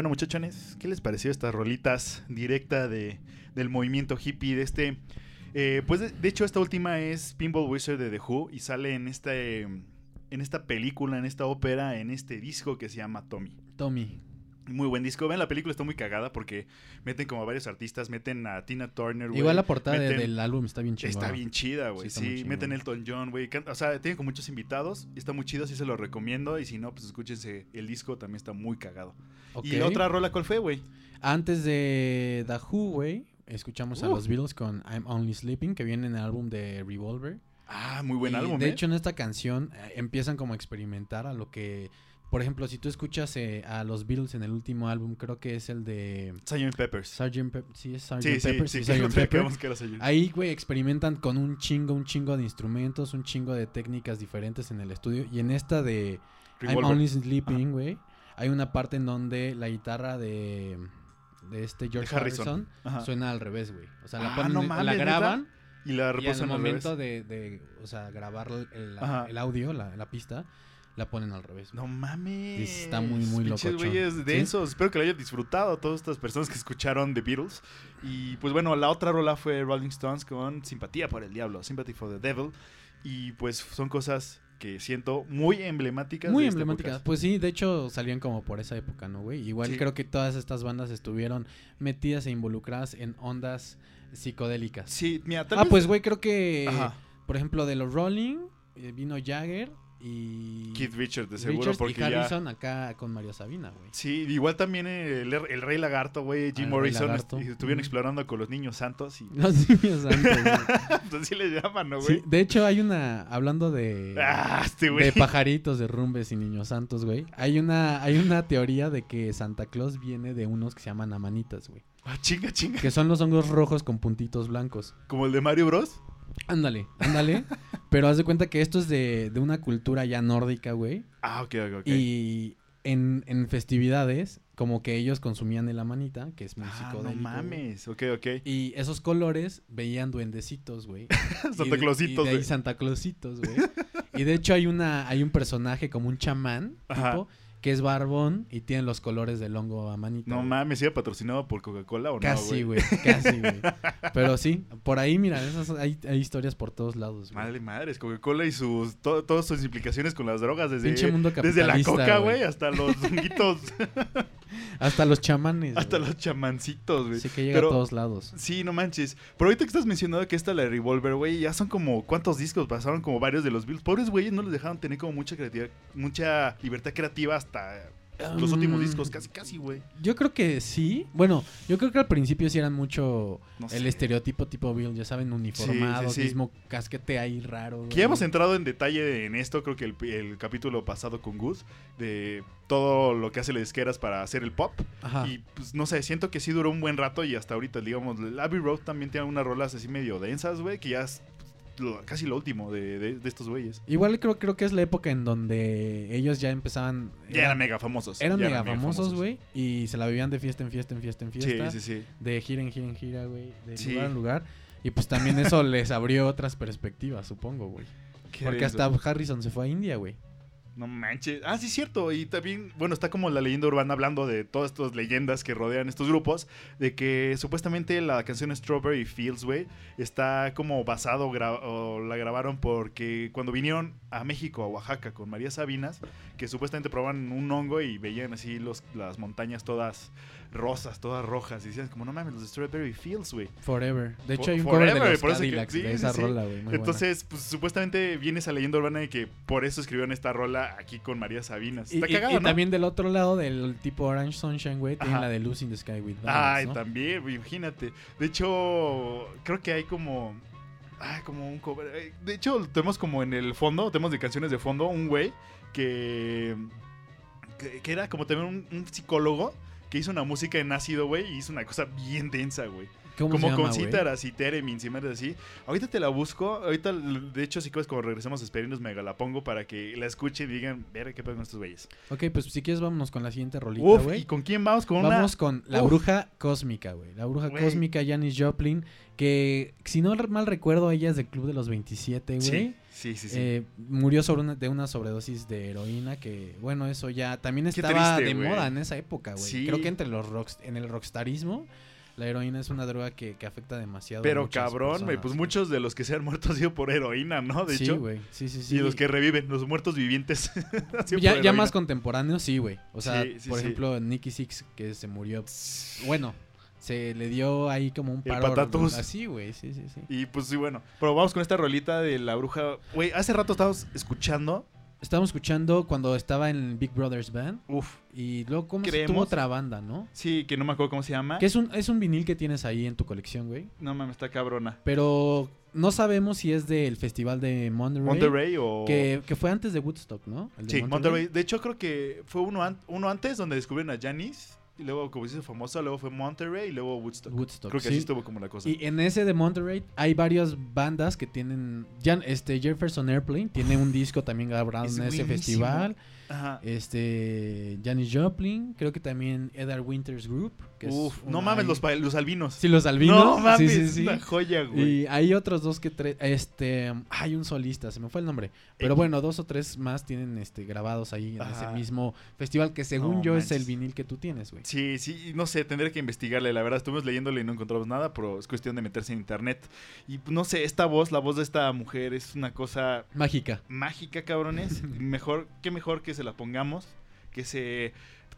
Bueno, muchachones, ¿qué les pareció estas rolitas directa de, del movimiento hippie de este? eh, pues de, hecho esta última es Pinball Wizard de The Who y sale en este en esta película, en esta ópera, en este disco que se llama Tommy. Tommy. Muy buen disco. Ven, la película está muy cagada porque meten como a varios artistas, meten a Tina Turner, güey. Igual la portada meten- del álbum está bien chingona. Está bien chida, güey. Sí, Sí, meten. Elton John, güey. O sea, tienen con muchos invitados. y Está muy chido, sí se lo recomiendo. Y si no, pues escúchense. El disco también está muy cagado. Y la otra rola, ¿cuál fue, güey? Antes de The Who, güey, escuchamos a Uh. los Beatles con I'm Only Sleeping, que viene en el álbum de Revolver. Ah, muy buen Y, álbum, De ¿eh? hecho, en esta canción eh, empiezan como a experimentar a lo que... Por ejemplo, si tú escuchas eh, a los Beatles en el último álbum, creo que es el de Sgt. Peppers. Sgt. Pepper. Sí, es Sgt. Sí, sí, Pepper. sí. sí, Sgt. Pepper. Creemos que era Sgt. Ahí, güey, experimentan con un chingo, un chingo de instrumentos, un chingo de técnicas diferentes en el estudio. Y en esta de I'm. Only Sleeping, güey, hay una parte en donde la guitarra de, de este George Harrison. Suena al revés, güey. O sea, la, Ah, ponen, no la mames, ¿neta? graban Y la y al reposan al momento revés. de, de, o sea, grabar el, audio, la, la pista, la ponen al revés. No mames. Está muy, muy locochón. güeyes ¿Sí? densos. Espero que lo hayan disfrutado todas estas personas que escucharon The Beatles. Y pues bueno, la otra rola fue Rolling Stones con Simpatía por el Diablo, Sympathy for the Devil. Y pues son cosas que siento muy emblemáticas. Muy de esta emblemática. época. Pues sí, de hecho salían como por esa época, ¿no, güey? Igual Sí. creo que todas estas bandas estuvieron metidas e involucradas en ondas psicodélicas. Sí, mira, tal Ah, vez- pues güey, creo que, Ajá. por ejemplo, de los Rolling, eh, vino Jagger y Keith Richards, de seguro, Richards porque y ya... Harrison acá con María Sabina, güey. Sí, igual también el, el Rey Lagarto, güey, Ah, Jim Rey Morrison, est- estuvieron explorando con los niños santos y Los niños santos, güey. pues así le llaman, ¿no, güey? Sí, de hecho hay una, hablando de... Ah, este de pajaritos, de rumbes y niños santos, güey. Hay una, hay una teoría de que Santa Claus viene de unos que se llaman amanitas, güey. Ah, chinga, chinga. Que son los hongos rojos con puntitos blancos. Como el de Mario Bros. Ándale, ándale. Pero haz de cuenta que esto es de, de una cultura ya nórdica, güey. Ah, ok, ok, ok. Y en, en festividades, como que ellos consumían el amanita, que es muy Ah, no mames. Ok, ok. Y esos colores veían duendecitos, güey. Santa Clausitos, y de ahí güey. Santa Clausitos, güey. Y de hecho hay una hay un personaje como un chamán, Ajá. tipo, que es barbón y tiene los colores del hongo a manita. No güey. mames, ¿era patrocinado por Coca-Cola o no, Casi, güey, casi, güey. Pero sí, por ahí, mira, esas, hay, hay historias por todos lados, güey. Madre madres, Coca-Cola y sus to- todas sus implicaciones con las drogas desde, Pinche mundo desde la coca, güey. güey, hasta los honguitos, Hasta los chamanes. hasta los chamancitos, güey. Sí que llega Pero- a todos lados. Sí, no manches. Pero ahorita que estás mencionando que esta la de Revolver, güey, ya son como cuántos discos pasaron como varios de los Beatles. Pobres güeyes no les dejaron tener como mucha creatividad, mucha libertad creativa hasta los últimos discos, casi casi, güey. Yo creo que sí. Bueno, yo creo que al principio sí eran mucho No el estereotipo tipo Bill, ya saben, uniformados, sí. mismo casquete ahí raro. Que ya hemos entrado en detalle en esto, creo que el, el capítulo pasado con Gus, de todo lo que hace las disqueras para hacer el pop. Ajá. Y pues no sé, siento que sí duró un buen rato y hasta ahorita, digamos, Abbey Road también tiene unas rolas así medio densas, güey, que ya lo- casi lo último de, de- de estos güeyes. Igual creo, creo que es la época en donde ellos ya empezaban. Ya eran mega famosos. eran mega famosos, güey. Y se la vivían de fiesta en fiesta en fiesta en Sí, fiesta. sí, sí. De gira en gira en gira, güey. De Sí. lugar en lugar. Y pues también eso les abrió otras perspectivas, supongo, güey. Porque hasta Harrison se fue a India, güey. No manches. Ah, sí, cierto. Y también, bueno, está como la leyenda urbana hablando de todas estas leyendas que rodean estos grupos. De que supuestamente la canción Strawberry Fields, güey, está como basado o la grabaron porque cuando vinieron a México, a Oaxaca, con María Sabinas, que supuestamente probaban un hongo y veían así los, las montañas todas rosas, todas rojas. Y decían, como, no mames, los Strawberry Fields, güey. Forever. De hecho, For- hay un cover de Forever, los por eso que- Cadillacs sí, de esa sí. rola, güey. buena. Entonces, pues supuestamente viene esa leyenda urbana de que por eso escribieron esta rola aquí con María Sabinas. Y, Está y- cagado, y ¿no? también del otro lado, del tipo Orange Sunshine, güey, tiene la de Lucy in the Sky with Ay, ¿no? también, imagínate. De hecho, creo que hay como. Ay, como un cover. eh, De hecho, tenemos como en el fondo, tenemos de canciones de fondo, un güey que. que, que era como también un, un psicólogo que hizo una música en ácido, güey, y hizo una cosa bien densa, güey. ¿Cómo Como se llama, con güey? cítaras y teremins y madres así. Ahorita te la busco. Ahorita, de hecho, si quieres, cuando regresemos a Esperinos, me la pongo para que la escuchen y digan, ver qué pedo con estos güeyes. Ok, pues si quieres vámonos con la siguiente rolita, Uf, güey. ¿y con quién vamos? Con una. Vamos con la Uf. bruja cósmica, güey. La bruja Güey. cósmica, Janis Joplin, que si no mal recuerdo, ella es del Club de los 27, güey. Sí, sí, sí. sí. Eh, murió sobre una, de una sobredosis de heroína que, bueno, eso ya también estaba triste, de güey. moda en esa época, güey. Sí. Creo que entre los rocks, en el rockstarismo, la heroína es una droga que, que afecta demasiado. a Pero cabrón, güey, pues muchos de los que se han muerto han sido por heroína, ¿no? De sí, hecho. güey. Sí, sí, sí. Y los que reviven, los muertos vivientes. han sido ya, por ya más contemporáneos, sí, güey. O sea, Sí, sí, por ejemplo, Nicky Six, que se murió. Bueno, se le dio ahí como un El paro. patatús. Así, güey. Sí, sí, sí. Y pues sí, bueno. Pero vamos con esta rolita de la bruja. Güey, hace rato estábamos escuchando. Estábamos escuchando cuando estaba en Big Brothers Band. Uf, Y luego, ¿cómo se Creemos. tuvo otra banda, no? sí, que no me acuerdo cómo se llama. Que es un, es un vinil que tienes ahí en tu colección, güey. No mames, está cabrona. Pero no sabemos si es del festival de Monterrey. Monterrey o. Que, que fue antes de Woodstock, ¿no? El de Sí, Monterrey. De hecho, creo que fue uno, an- uno antes donde descubrieron a Janis. Y luego, como se hizo famosa, luego fue Monterrey y luego Woodstock. Woodstock. creo que sí. así estuvo como la cosa. Y en ese de Monterrey hay varias bandas que tienen. Ya, este Jefferson Airplane tiene un disco también grabado Es en ese buenísimo. festival. Ajá. Este. Janis Joplin. Creo que también Edar Winters Group. que es Uf, no mames, los, los albinos. Sí, los albinos. No mames, sí, sí, es sí. una joya, güey. Y hay otros dos que tres. Este. Hay un solista, se me fue el nombre. Pero Eh. bueno, dos o tres más tienen este grabados ahí en Ajá. ese mismo festival que según No yo es el vinil que tú tienes, güey. Sí, sí, no sé, tendré que investigarle. La verdad, estuvimos leyéndole y no encontramos nada, pero es cuestión de meterse en internet. Y pues, no sé, esta voz, la voz de esta mujer es una cosa Mágica. mágica, cabrones. mejor, qué mejor que se la pongamos, que se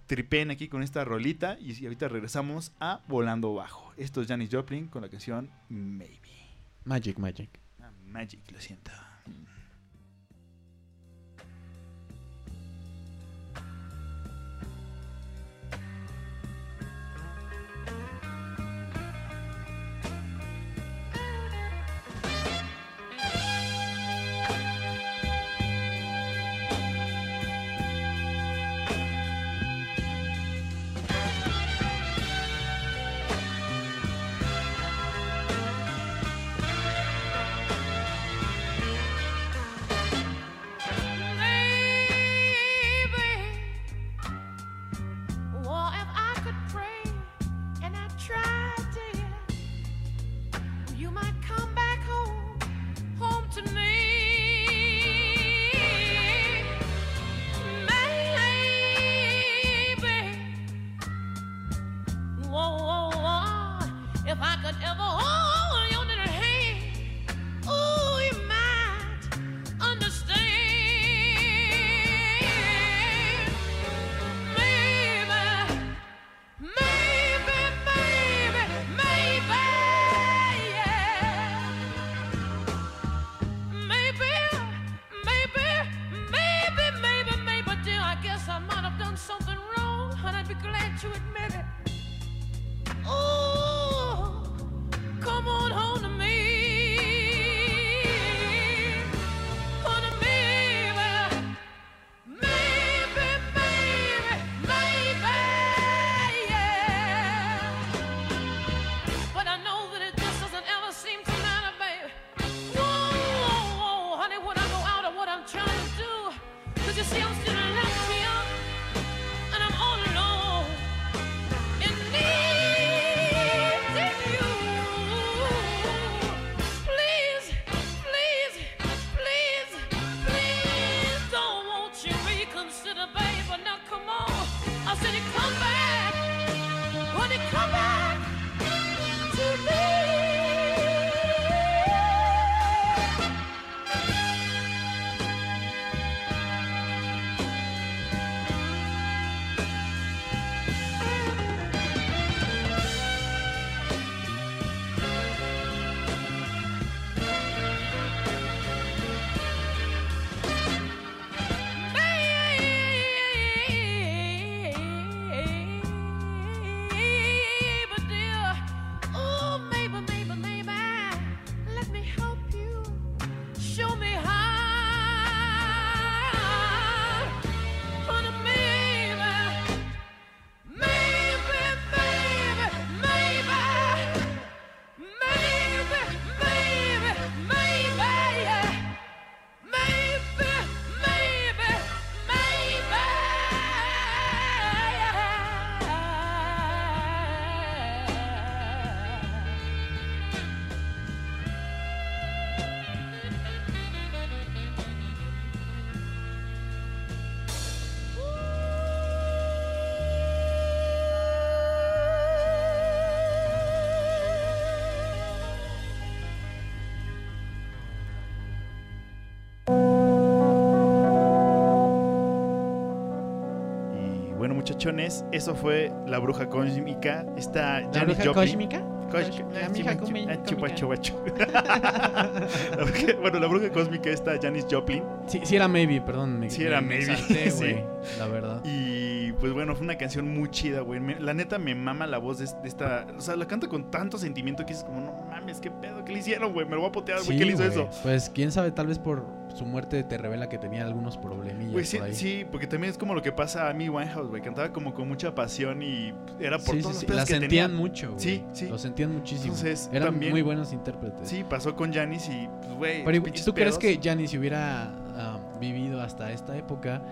tripen aquí con esta rolita. Y, ahorita regresamos a Volando Bajo. Esto es Janis Joplin con la canción Maybe. Magic, Magic. Ah, Magic, lo siento. Eso fue La Bruja Cósmica. Esta ¿La Janis bruja Joplin. cósmica? Bueno, la bruja cósmica esta Janis Joplin. Sí, sí era maybe, perdón. Me, Sí era me- maybe, exalté, sí. güey, La verdad. Y pues bueno, fue una canción muy chida, güey. La neta me mama la voz de, de esta. O sea, la canta con tanto sentimiento que es como, no mames, qué pedo, ¿qué le hicieron, güey? Me lo voy a potear, güey. Sí, ¿Qué le hizo eso? Pues quién sabe, tal vez por su muerte te revela que tenía algunos problemillas Güey, sí, por ahí. sí, porque también es como lo que pasa a Amy Winehouse, güey. Cantaba como con mucha pasión y era por Sí, todos sí, los La que sentían tenía. mucho, güey. Sí, sí. Lo sentían muchísimo. Entonces, Eran también- muy buenos intérpretes. Sí, pasó con Janis y, pues, güey. Pero ¿y pinches ¿tú crees que Janis hubiera ah, vivido hasta esta época,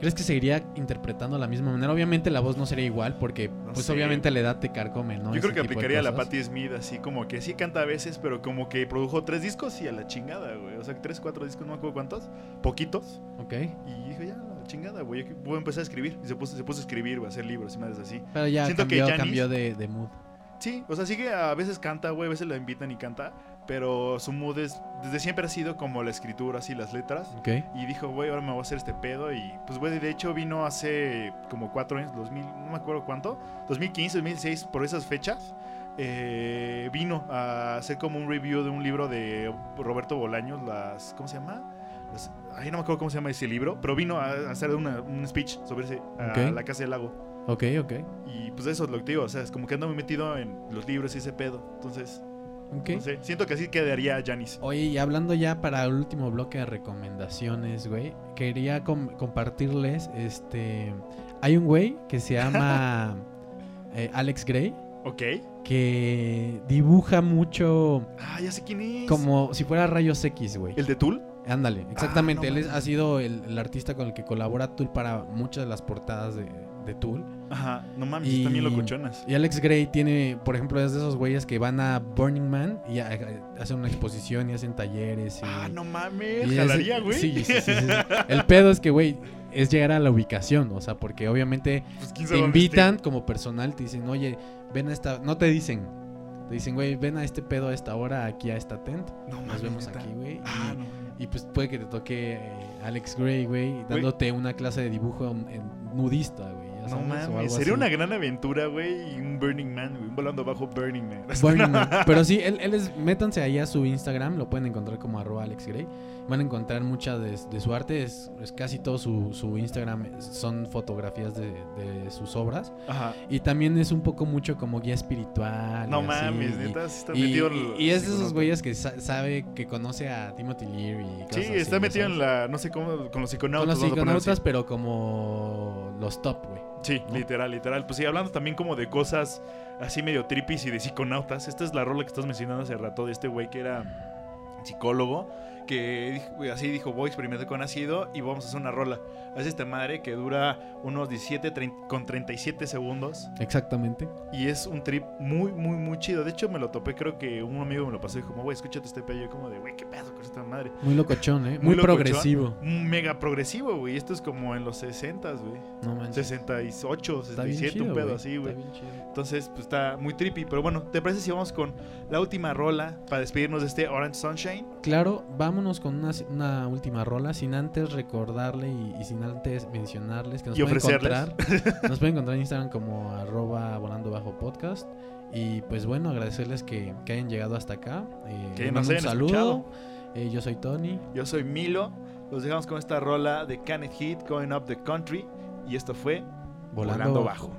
crees que seguiría interpretando de la misma manera? Obviamente la voz no sería igual porque pues sé. obviamente la edad te carcome, ¿no? Yo Ese creo que aplicaría la cosas. Patti Smith así como que sí canta a veces, pero como que produjo tres discos y a la chingada, güey. O sea, tres, cuatro discos, no me acuerdo cuántos. Poquitos. Ok. Y dijo, ya, a la chingada, güey. Voy a empezar a escribir. Y se puso, se puso a escribir, güey, a hacer libros y madres así. Pero ya Siento que cambió, Janis- cambió de, de mood. Sí, o sea, sí que a veces canta, güey, a veces la invitan y canta, pero su mood es, desde siempre ha sido como la escritura, así, las letras. Ok. Y dijo, güey, ahora me voy a hacer este pedo. Y pues, güey, de hecho vino hace como cuatro años, 2000, no me acuerdo cuánto, 2015, 2016, por esas fechas. eh, vino a hacer como un review de un libro de Roberto Bolaños, las, ¿cómo se llama? Las- ay, no me acuerdo cómo se llama ese libro, pero vino a, hacer una- un speech sobre ese, a Ok. la Casa del Lago. Ok, ok. Y pues eso es lo que te digo, o sea, es como que ando muy metido en los libros y ese pedo. Entonces, Ok. no sé, siento que así quedaría Janis. Oye, y hablando ya para el último bloque de recomendaciones, güey, quería com- compartirles, este, hay un güey que se llama eh, Alex Gray, Ok. que dibuja mucho Ah, ya sé quién es. como si fuera rayos X, güey. ¿El de Tool? Ándale, exactamente. Ah, no Él es- ha sido el, el artista con el que colabora Tool para muchas de las portadas de, de Tool. Ajá, no mames, Y- están bien locochonas. Y Alex Gray tiene, por ejemplo, es de esos güeyes que van a Burning Man y a- a- hacen una exposición y hacen talleres. Y, Ah, no mames, jalaría, güey. Sí, sí, sí, sí. El pedo es que, güey, es llegar a la ubicación. O sea, porque obviamente Pues, te invitan como personal, te dicen, oye, ven a esta. No te dicen. Te dicen, güey, ven a este pedo a esta hora, aquí a esta tent. No Nos mames, vemos neta. aquí, güey. Ah, y, no. y, pues puede que te toque eh, Alex Gray, güey, dándote una clase de dibujo en- en nudista, güey. No mames, sería así. una gran aventura, güey, y un Burning Man, güey, volando bajo Burning Man. Burning Man. Pero sí, él, él es, métanse ahí a su Instagram, lo pueden encontrar como arroba Alex Gray. Van a encontrar mucha de, de su arte, es, es casi todo su, su Instagram son fotografías de, de sus obras. Ajá. Y también es un poco mucho como guía espiritual. y No así, mames, y- neta, está y, metido y- y es de esos güeyes que sa- sabe, que conoce a Timothy Leary. Y cosas Sí, así, está ¿no metido en sabes? la, no sé cómo, con los psiconautas. Con los así. psiconautas, pero como los top, güey. Sí, ¿no? literal, literal. Pues sí, hablando también como de cosas así medio tripis y de psiconautas. Esta es la rola que estás mencionando hace rato de este güey que era psicólogo. Que así dijo, voy a experimentar con ácido y vamos a hacer una rola. Hace esta madre que dura unos 17 trein- con 37 segundos. Exactamente. Y es un trip muy, muy, muy chido. De hecho, me lo topé, creo que un amigo me lo pasó y dijo, güey, escúchate este pedo. Yo como de, güey, qué pedo con esta madre. Muy locochón, ¿eh? Muy Muy, locochón. progresivo. Mega progresivo, güey. Esto es como en los 60, güey. No manches. 68, Está bien 67, chido, un pedo así, güey. Entonces, pues está muy trippy. Pero bueno, ¿te parece si vamos con la última rola para despedirnos de este Orange Sunshine? Claro, vámonos con una, una última rola, sin antes recordarle y, y sin antes mencionarles que nos pueden encontrar. nos pueden encontrar en Instagram como arroba volando bajo podcast. Y pues bueno, agradecerles que, que hayan llegado hasta acá. Eh, Que nos mando un hayan saludo. Eh, yo soy Tony. Yo soy Milo. Los dejamos con esta rola de Kenneth Heat, Going Up the Country. Y esto fue Volando, Volando, bajo.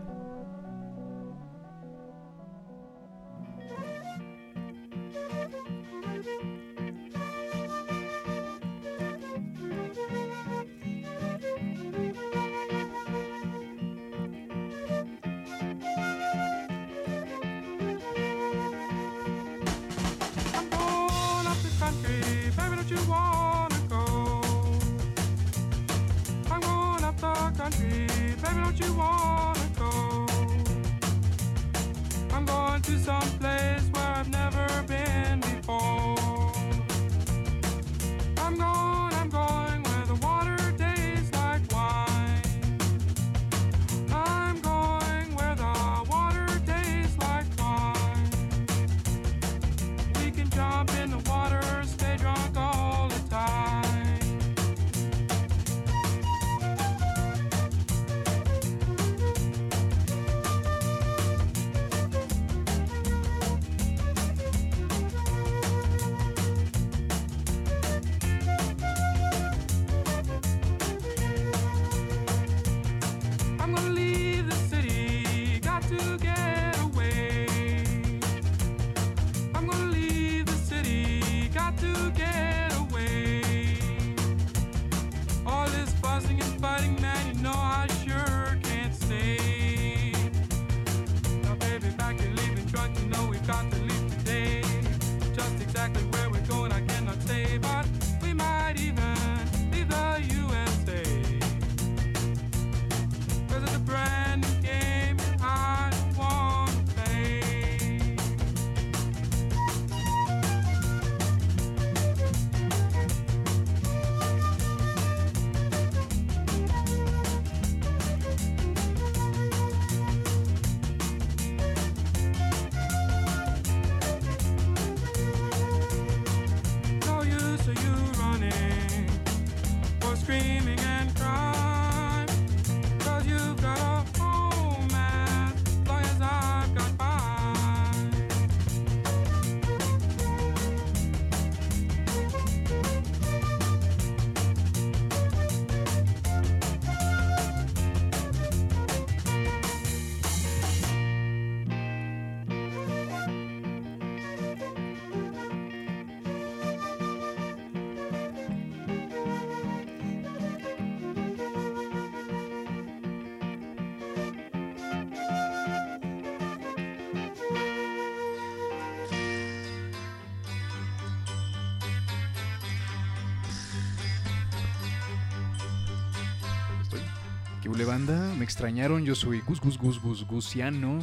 ¿Qué hule banda? Me extrañaron, yo soy Gus Gus Gus Gus Gusiano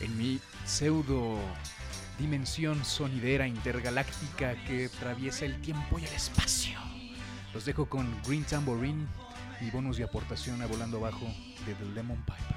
en mi pseudo dimensión sonidera intergaláctica que atraviesa el tiempo y el espacio. Los dejo con Green Tambourine y bonus de aportación a Volando Abajo de The Lemon Pipers.